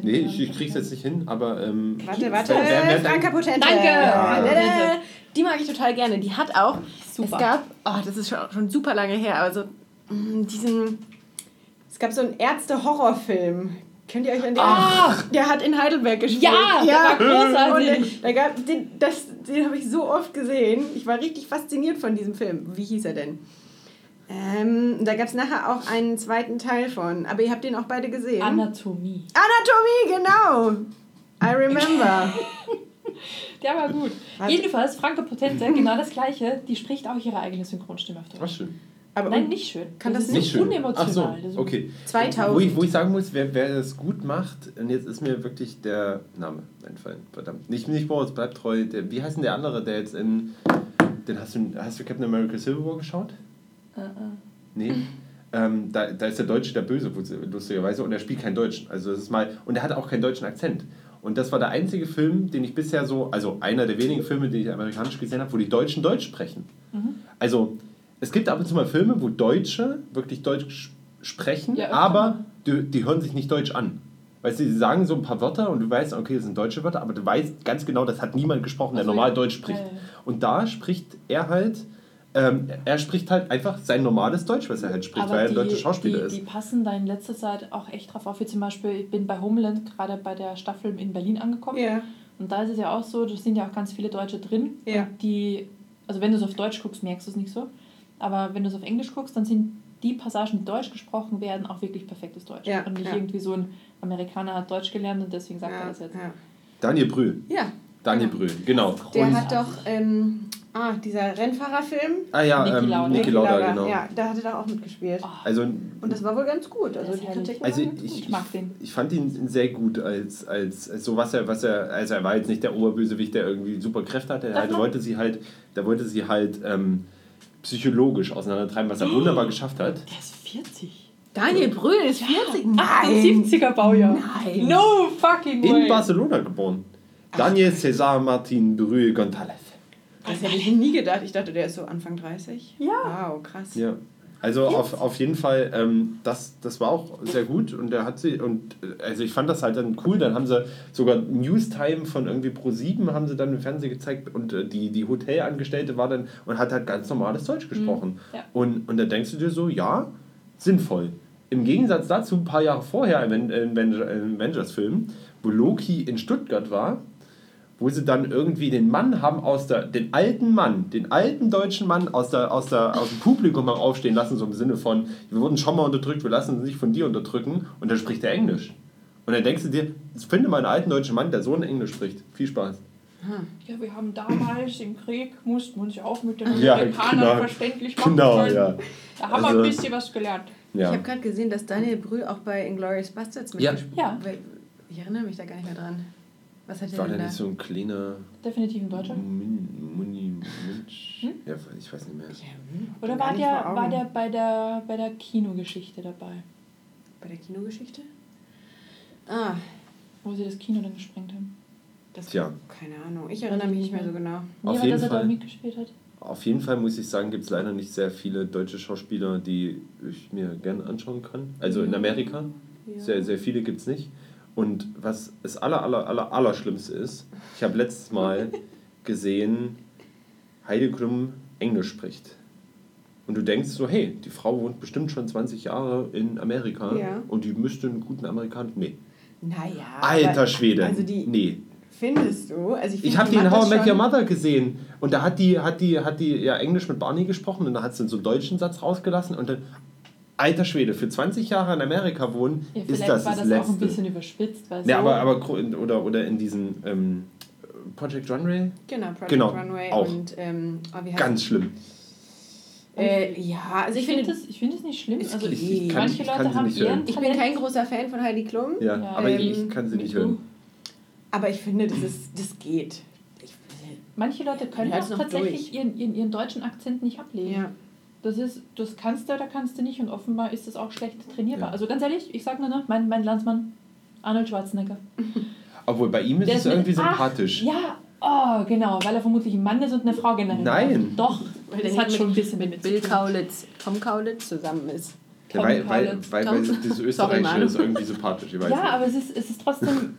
Nee, ich, ich krieg's jetzt nicht hin, aber. Ähm, Warte, warte. wer- Franka Potente. Danke. Ja. Die mag ich total gerne. Die hat auch. Super. Es gab, oh, das ist schon, schon super lange her, also mm, diesen. Es gab so einen Ärzte-Horrorfilm. Könnt ihr euch an den? Ach. Der hat in Heidelberg gespielt. Ja, der war großartig. Und äh, da gab, den das, den habe ich so oft gesehen. Ich war richtig fasziniert von diesem Film. Wie hieß er denn? Ähm, da gab es nachher auch einen zweiten Teil von. Aber ihr habt den auch beide gesehen. Anatomie. Anatomie, genau. I remember. Der war gut. Warte. Jedenfalls, Franke Potente, genau das gleiche. Die spricht auch ihre eigene Synchronstimme auf Ach, Deutsch. schön. Aber Nein, nicht schön. Kann das ist Nicht schön. Ach unemotional. so, Das ist- okay. 2000. Wo ich, wo ich sagen muss, wer, wer das gut macht, und jetzt ist mir wirklich der Name entfallen, verdammt. Nicht, nicht Boris, bleibt treu. Der, wie heißt denn der andere, der jetzt in. Den hast du, hast du Captain America Civil War geschaut? Äh, äh. Nee. Ähm, da, da ist der Deutsche der Böse, lustigerweise, und er spielt keinen Deutschen. Also das ist mal, und er hat auch keinen deutschen Akzent. Und das war der einzige Film, den ich bisher so, also einer der wenigen Filme, die ich amerikanisch gesehen habe, wo die Deutschen Deutsch sprechen. Mhm. Also es gibt ab und zu mal Filme, wo Deutsche wirklich Deutsch sprechen, Ja, aber die, die hören sich nicht Deutsch an. Weißt du, sie sagen so ein paar Wörter und du weißt, okay, das sind deutsche Wörter, aber du weißt ganz genau, das hat niemand gesprochen, der Ach so, normal ja. Deutsch spricht. Ja. Und da spricht er halt, ähm, er spricht halt einfach sein normales Deutsch, was er halt spricht, weil er ein deutscher Schauspieler die, ist. die passen da in letzter Zeit auch echt drauf auf. Wie zum Beispiel, ich bin bei Homeland gerade bei der Staffel in Berlin angekommen. Ja. Und da ist es ja auch so, da sind ja auch ganz viele Deutsche drin. Und die, also wenn du es auf Deutsch guckst, merkst du es nicht so. Aber wenn du es auf Englisch guckst, dann sind die Passagen, die Deutsch gesprochen werden, auch wirklich perfektes Deutsch. Ja, und nicht ja. irgendwie so ein Amerikaner hat Deutsch gelernt und deswegen sagt er Ja, das jetzt. ja. Daniel Brühl. ja. Daniel Genau. Brühl, genau. Der Und- hat doch, ähm, ah, dieser Rennfahrerfilm. ah ja, Niki ähm, Lauda. Niki Lauda, genau. Ja, da hat er da auch mitgespielt. Oh, Also, Und das war wohl ganz gut. Also also ich, Ich mag den. Ich fand ihn sehr gut als, als, als so was er, was er, also er war jetzt nicht der Oberbösewicht, der irgendwie super Kräfte hatte. Er halt wollte sie halt, da wollte sie halt ähm, psychologisch auseinandertreiben, was er wunderbar geschafft hat. der ist 40. Daniel Brühl ist 40. Nein. 78er Baujahr. Nein. No fucking way. In Barcelona geboren. Daniel César Martin Brühl González. Das hätte ich nie gedacht. Ich dachte, der ist so Anfang 30. Ja. Wow, krass. Ja. Also auf, auf jeden Fall, ähm, das, das war auch sehr gut und der hat sie, und äh, also ich fand das halt dann cool, dann haben sie sogar Newstime von irgendwie Pro7 haben sie dann im Fernsehen gezeigt und äh, die, die Hotelangestellte war dann und hat halt ganz normales Deutsch gesprochen. Ja. Und, und da denkst du dir so, ja, sinnvoll. Im Gegensatz dazu, ein paar Jahre vorher im Avengers-Film, wo Loki in Stuttgart war, wo sie dann irgendwie den Mann haben aus der, den alten Mann, den alten deutschen Mann aus, der, aus, der, aus dem Publikum haben aufstehen lassen, so im Sinne von, wir wurden schon mal unterdrückt, wir lassen uns nicht von dir unterdrücken und dann spricht er Englisch. Und dann denkst du dir, finde mal einen alten deutschen Mann, der so ein Englisch spricht. Viel Spaß. Ja, wir haben damals im Krieg, mussten wir uns ja auch mit den Ja, Amerikanern genau. verständlich machen Genau, können. ja. Da haben Also- wir ein bisschen was gelernt. Ich ja. habe gerade gesehen, dass Daniel Brühl auch bei Inglourious Bastards Ja. mitgespielt Ja. hat. Ich erinnere mich da gar nicht mehr dran. Was hat er War denn der da? nicht so ein kleiner Definitiv ein Deutscher. Mun- Muni Mensch? Hm? Ja, ich weiß nicht mehr. Ja, hm, Oder war der, war der bei der bei der Kinogeschichte dabei, Bei der Kinogeschichte? Ah, wo sie das Kino dann gesprengt haben? das Tja. Keine Ahnung. Ich erinnere mich nicht mehr so genau. Auf Niemand, jeden dass er da Fall. mitgespielt hat. Auf jeden Fall muss ich sagen, gibt es leider nicht sehr viele deutsche Schauspieler, die ich mir gerne anschauen kann. Also in Amerika. Ja. Sehr, sehr viele gibt es nicht. Und was das aller, aller, aller, aller Schlimmste ist, ich habe letztes Mal gesehen, Heidi Klum Englisch spricht. Und du denkst so, hey, die Frau wohnt bestimmt schon 20 Jahre in Amerika Ja. und die müsste einen guten Amerikaner. Nee. Naja. Alter Schwede. Also die, nee. Findest du? Also ich Ich finde, habe die in How I Met Your Mother gesehen und da hat die, hat die, hat die ja Englisch mit Barney gesprochen und da hat sie so einen deutschen Satz rausgelassen und dann, alter Schwede, für 20 Jahre in Amerika wohnen, Ja, ist vielleicht das war das das auch ein Letzte. bisschen überspitzt, weil Ja, so aber, aber oder, oder in diesen ähm, Project Runway, Genau, Project Genau, Runway auch. und ähm, oh, wie heißt ganz schlimm. Äh, ja, also ich, Ich finde das, ich find das nicht schlimm. Also ich, Ich kann- manche ich kann Leute haben nicht hören. ich bin kein großer Fan von Heidi Klum, Ja, Ja, aber ähm, ich kann sie nicht hören. aber ich finde, das, ist, das geht. Ich, Manche Leute können auch tatsächlich durch. ihren, ihren, ihren deutschen Akzent nicht ablegen. ja. Das ist, das kannst du oder kannst du nicht und offenbar ist das auch schlecht trainierbar. Ja. Also ganz ehrlich, ich sag nur noch, mein, mein Landsmann Arnold Schwarzenegger. Obwohl bei ihm ist Der es mit- irgendwie Ach, sympathisch. Ja, oh, genau, weil er vermutlich ein Mann ist und eine Frau generiert. Nein. Doch, Weil das hat mit- schon ein bisschen mit, Bill zu tun. Kaulitz, Tom Kaulitz zusammen ist. Ja, weil, Tom weil, Kaulitz. weil, weil Tom- das Österreichische ist irgendwie sympathisch. Ich weiß Ja, nicht. aber es ist, es ist trotzdem,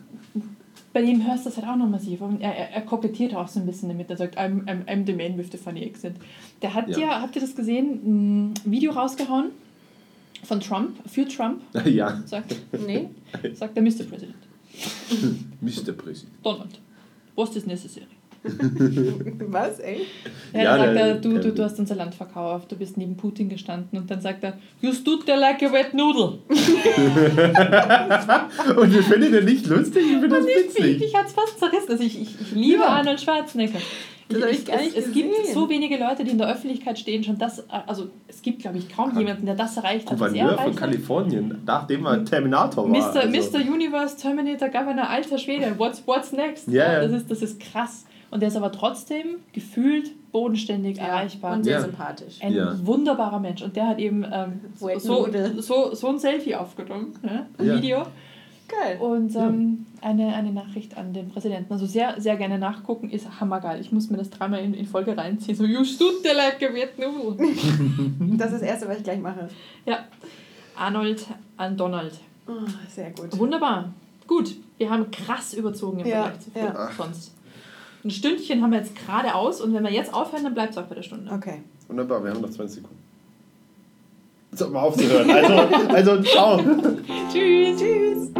bei dem hörst du das halt auch noch massiv. Und er, er, er kokettiert auch so ein bisschen damit. Er sagt, I'm, I'm, I'm the man with the funny accent. Der hat Ja. ja, habt ihr das gesehen, ein Video rausgehauen von Trump, für Trump, ja, sagt, Nee? sagt der Mr. President. Mr. Präsident. Donald, was is necessary? Was, ey? Ja, Ja, dann sagt der- er, du, du, du hast unser Land verkauft, du bist neben Putin gestanden und dann sagt er, you stood there like a wet noodle. Und wir finden den nicht lustig, ich finde das Und ich, witzig. ich hat es fast zerrissen. Also ich, ich, ich liebe Ja. Arnold Schwarzenegger. Ich nicht es, es gibt so wenige Leute, die in der Öffentlichkeit stehen, schon das, also es gibt, glaube ich, kaum jemanden, der das erreicht hat, was er Gouverneur von. Kalifornien, nachdem er Terminator war. Mr. also. Mr. Universe, Terminator, Governor, alter Schwede, what's, what's next? Ja, ja. Das, ist, das ist krass. Und der ist aber trotzdem gefühlt bodenständig erreichbar. Und sehr Ja. sympathisch. Ein Ja. wunderbarer Mensch. Und der hat eben ähm, so, so, so ein Selfie aufgenommen, ne? ein Ja. Video. Geil. Und ähm, eine, eine Nachricht an den Präsidenten. Also sehr, sehr gerne nachgucken, ist hammergeil. Ich muss mir das dreimal in, in Folge reinziehen. So, you stood there like a. Das ist das Erste, was ich gleich mache. Ja. Arnold an Donald. Oh, sehr gut. Wunderbar. Gut, wir haben krass überzogen im Ja, Vergleich zu ja. sonst. Ein Stündchen haben wir jetzt gerade aus und wenn wir jetzt aufhören, dann bleibt es auch bei der Stunde. Okay. Wunderbar, wir haben noch 20 Sekunden. Sag mal aufzuhören. Also, also ciao. Tschüss. Tschüss.